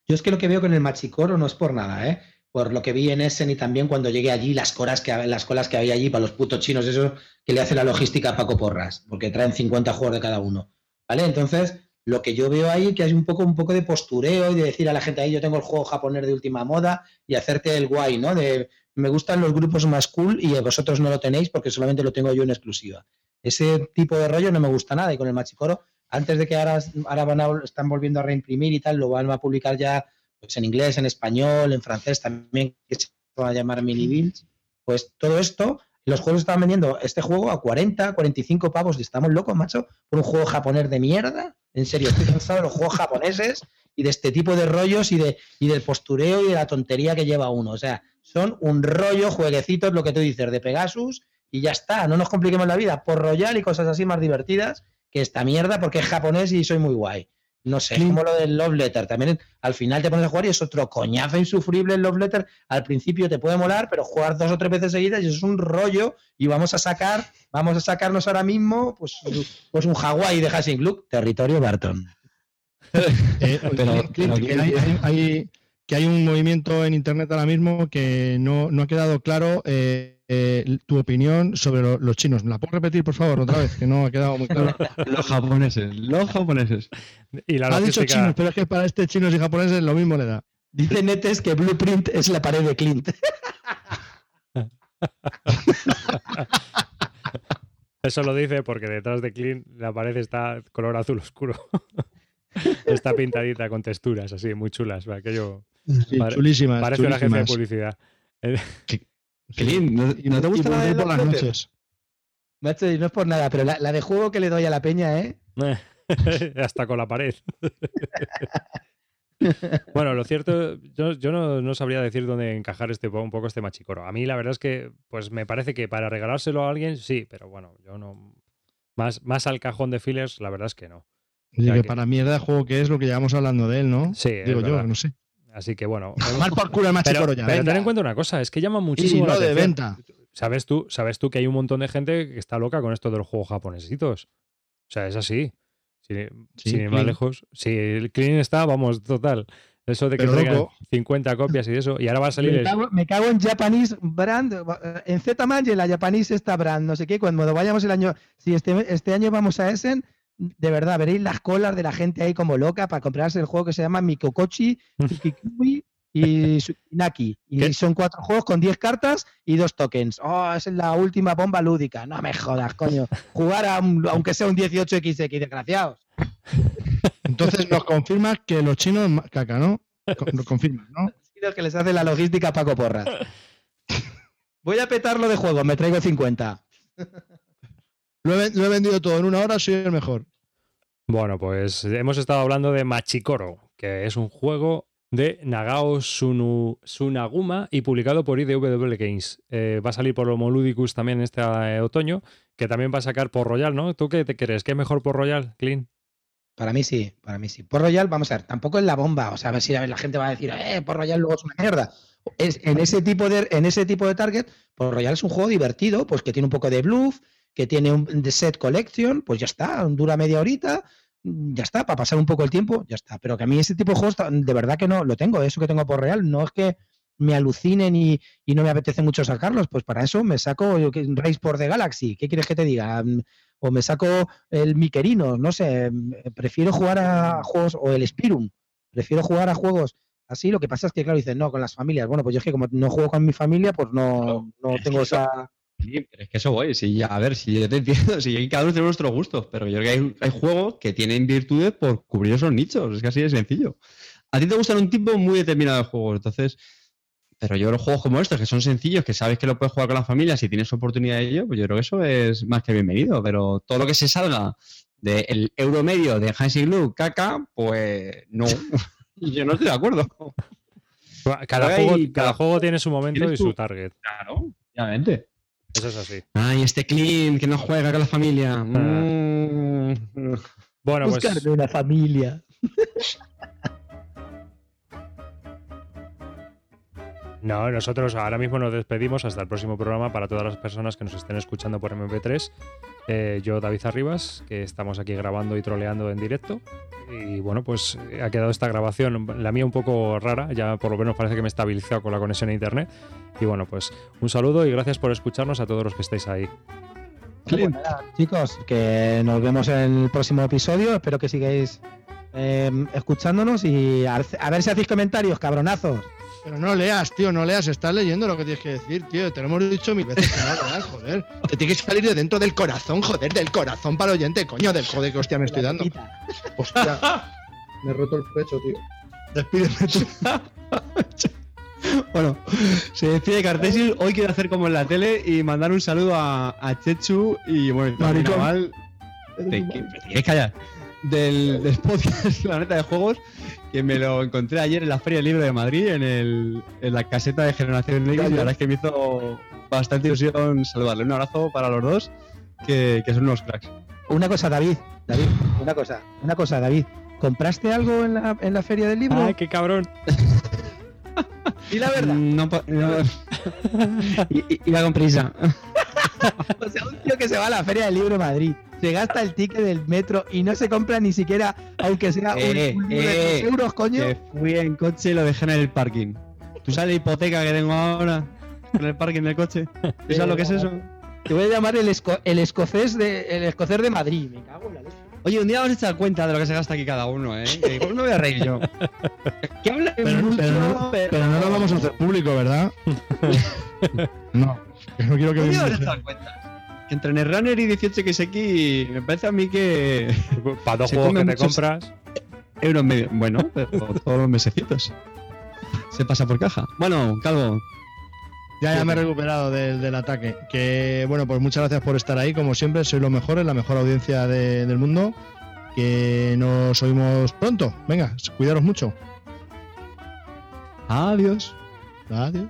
Yo es que lo que veo con el Machicoro no es por nada, ¿eh? Por lo que vi en Essen y también cuando llegué allí, las colas que, las colas que había allí para los putos chinos, eso que le hace la logística a Paco Porras, porque traen 50 juegos de cada uno. ¿Vale? Entonces, lo que yo veo ahí que hay un poco, un poco de postureo y de decir a la gente ahí, yo tengo el juego japonés de última moda y hacerte el guay, ¿no? De me gustan los grupos más cool y vosotros no lo tenéis porque solamente lo tengo yo en exclusiva. Ese tipo de rollo no me gusta nada y con el Machicoro, antes de que ahora, ahora van a, están volviendo a reimprimir y tal, lo van a publicar ya pues en inglés, en español, en francés también, que se van a llamar mini builds. Pues todo esto, los juegos estaban vendiendo este juego a 40, 45 pavos. Estamos locos, macho, por un juego japonés de mierda. En serio, estoy cansado de los juegos japoneses y de este tipo de rollos y, de, y del postureo y de la tontería que lleva uno. O sea, son un rollo, jueguecitos, lo que tú dices, de Pegasus y ya está. No nos compliquemos la vida por Royal y cosas así más divertidas que esta mierda porque es japonés y soy muy guay. No sé, es como lo del Love Letter. También al final te pones a jugar y es otro coñazo insufrible el Love Letter. Al principio te puede molar, pero jugar dos o tres veces seguidas y eso es un rollo. Y vamos a sacar, vamos a sacarnos ahora mismo, pues, pues un Hawái de Hashing Club, territorio Barton. Eh, Pero- Clint, pero que ¿quién hay, quiere? hay- hay- que hay un movimiento en internet ahora mismo que no, no ha quedado claro eh, eh, tu opinión sobre lo- los chinos. ¿Me la puedo repetir, por favor, otra vez? Que no ha quedado muy claro. Los japoneses, los japoneses. Y la ha dicho chinos, pero es que para este chinos y japoneses lo mismo le da. Dice Netes que Blueprint es la pared de Clint. Eso lo dice porque detrás de Clint la pared está color azul oscuro. está pintadita con texturas así, muy chulas. Aquello Sí, Pare- chulísimas. parece una agencia de publicidad. Clint, ¿no, Y no te gusta volver de por las noches. Macho, y no es por nada, pero la, la de juego que le doy a la peña, ¿eh? Hasta con la pared. bueno, lo cierto, yo, yo no, no sabría decir dónde encajar este un poco este machicoro. A mí la verdad es que, pues me parece que para regalárselo a alguien, sí, pero bueno, yo no. Más, más al cajón de fillers, la verdad es que no. Oye, Ya que que- para mierda de juego que es lo que llevamos hablando de él, ¿no? Sí, es Digo yo, no sé. Así que bueno. Mal por culo el Pero, ya. pero venga. ten en cuenta una cosa, es que llama Y muchísimo la no de atención. venta. ¿Sabes tú, sabes tú que hay un montón de gente que está loca con esto de los juegos japonesitos. O sea, es así. Sin, Sí, sin ir más lejos. Sí, el clean está, vamos, total. Eso de que Pero traigan loco. 50 copias y eso. Y ahora va a salir Me el- cago, me cago en Japanese brand, en Z-Man y en la Japanese esta brand, no sé qué, cuando vayamos el año, si este, este año vamos a Essen, de verdad, veréis las colas de la gente ahí como loca para comprarse el juego que se llama Mikokochi, Tsukikui y Tsukinaki. Y ¿Qué? son cuatro juegos con 10 cartas y dos tokens. Oh, esa es la última bomba lúdica. No me jodas, coño. Jugar a un- aunque sea un 18XX, desgraciados. Entonces nos confirmas que los chinos caca, ¿no? Nos confirmas, ¿no? Los que les hace la logística a Paco Porras. Voy a petarlo de juego, me traigo 50. Lo he, ven- lo he vendido todo en una hora, soy el mejor. Bueno, pues hemos estado hablando de Machikoro, que es un juego de Nagao Sunu- Sunaguma y publicado por IDW Games. Eh, va a salir por Homo Ludicus también este eh, otoño, que también va a sacar por Royal, ¿no? ¿Tú qué te crees? ¿Qué es mejor por Royal, Clean? Para mí sí, para mí sí. Por Royal, vamos a ver, tampoco es la bomba. O sea, a ver si la gente va a decir, eh, por Royal luego es una mierda. Es, en, ese tipo de, en ese tipo de target, por Royal es un juego divertido, pues que tiene un poco de bluff, que tiene un set collection, pues ya está, dura media horita, ya está, para pasar un poco el tiempo, ya está. Pero que a mí ese tipo de juegos, de verdad que no, lo tengo, eso que tengo por Royal, no es que me alucinen y, y no me apetece mucho sacarlos, pues para eso me saco Race por the Galaxy, ¿qué quieres que te diga? O me saco el Miquerino, no sé, prefiero jugar a juegos, o el Spirum, prefiero jugar a juegos así, lo que pasa es que, claro, dicen, no, con las familias, bueno, pues yo es que como no juego con mi familia, pues no, no tengo esa... Sí, pero es que eso voy. Sí, ya, a ver, si yo te entiendo, si cada uno tiene nuestros gustos, pero yo creo que hay, hay juegos que tienen virtudes por cubrir esos nichos. Es que así de sencillo. A ti te gustan un tipo muy determinado de juegos, entonces. Pero yo los juegos como estos, que son sencillos, que sabes que lo puedes jugar con la familia si tienes oportunidad de ello, pues yo creo que eso es más que bienvenido. Pero todo lo que se salga del euro medio de Hansi Glue, caca, pues no. yo no estoy de acuerdo. Cada juego, cada cada juego tiene su momento y su target. Claro, obviamente. Eso es así. Ay, este clean que no juega con la familia. Mm. Bueno, pues Buscarme una familia. no, nosotros ahora mismo nos despedimos hasta el próximo programa para todas las personas que nos estén escuchando por MP3. Eh, yo, David Arribas, que estamos aquí grabando y troleando en directo. Y bueno, pues eh, ha quedado esta grabación, la mía un poco rara, ya por lo menos parece que me he estabilizado con la conexión a internet. Y bueno, pues un saludo y gracias por escucharnos a todos los que estáis ahí. Nada, chicos, que nos vemos en el próximo episodio. Espero que sigáis eh, escuchándonos y a ver si hacéis comentarios, cabronazos. Pero no leas, tío, no leas, estás leyendo lo que tienes que decir, tío. Te lo hemos dicho mil veces que no leas, joder. Te tienes que salir de dentro del corazón, joder, del corazón para el oyente, coño, del joder que hostia me estoy dando. Hostia, me he roto el pecho, tío. Despídeme tú. Bueno, se despide Cartesius. Hoy quiero hacer como en la tele y mandar un saludo a, a Chechu y bueno, Maricón. Te, te tienes que callar. Del, del podcast La Neta de Juegos, que me lo encontré ayer en la Feria del Libro de Madrid, en, el, en la caseta de Generación X, y la verdad es que me hizo bastante ilusión saludarle. Un abrazo para los dos, que, que son unos cracks. Una cosa, David, David, una cosa, una cosa, David. ¿Compraste algo en la, en la feria del libro? ¡Ay, qué cabrón! y la verdad. No, no. Iba con prisa. O sea, un tío que se va a la feria del libro de Madrid, se gasta el ticket del metro y no se compra ni siquiera, aunque sea un, Eh, un de eh, euros, coño. Que fui en coche y lo dejé en el parking. ¿Tú sabes la hipoteca que tengo ahora en el parking del coche? ¿Tú sabes lo que es eso? Te voy a llamar el, esco- el escocés de el escocés de Madrid. Me cago en la leche. Oye, un día vamos a echar cuenta de lo que se gasta aquí cada uno, ¿eh? Que me voy a reír yo. ¿Qué habla Pero, mucho, pero no, pero no lo vamos a hacer público, ¿verdad? no, no quiero que Un me día vamos a echar cuenta. Entre Netrunner y 18XX me parece a mí que Para dos juegos que te compras. euro en medio. Bueno, pero todos los mesecitos. Se pasa por caja. Bueno, Calvo, Ya, ya me he recuperado del, del ataque. Que bueno, pues muchas gracias por estar ahí. Como siempre, sois los mejores, la mejor audiencia de- del mundo. Que nos oímos pronto. Venga, cuidaros mucho. adiós. Adiós.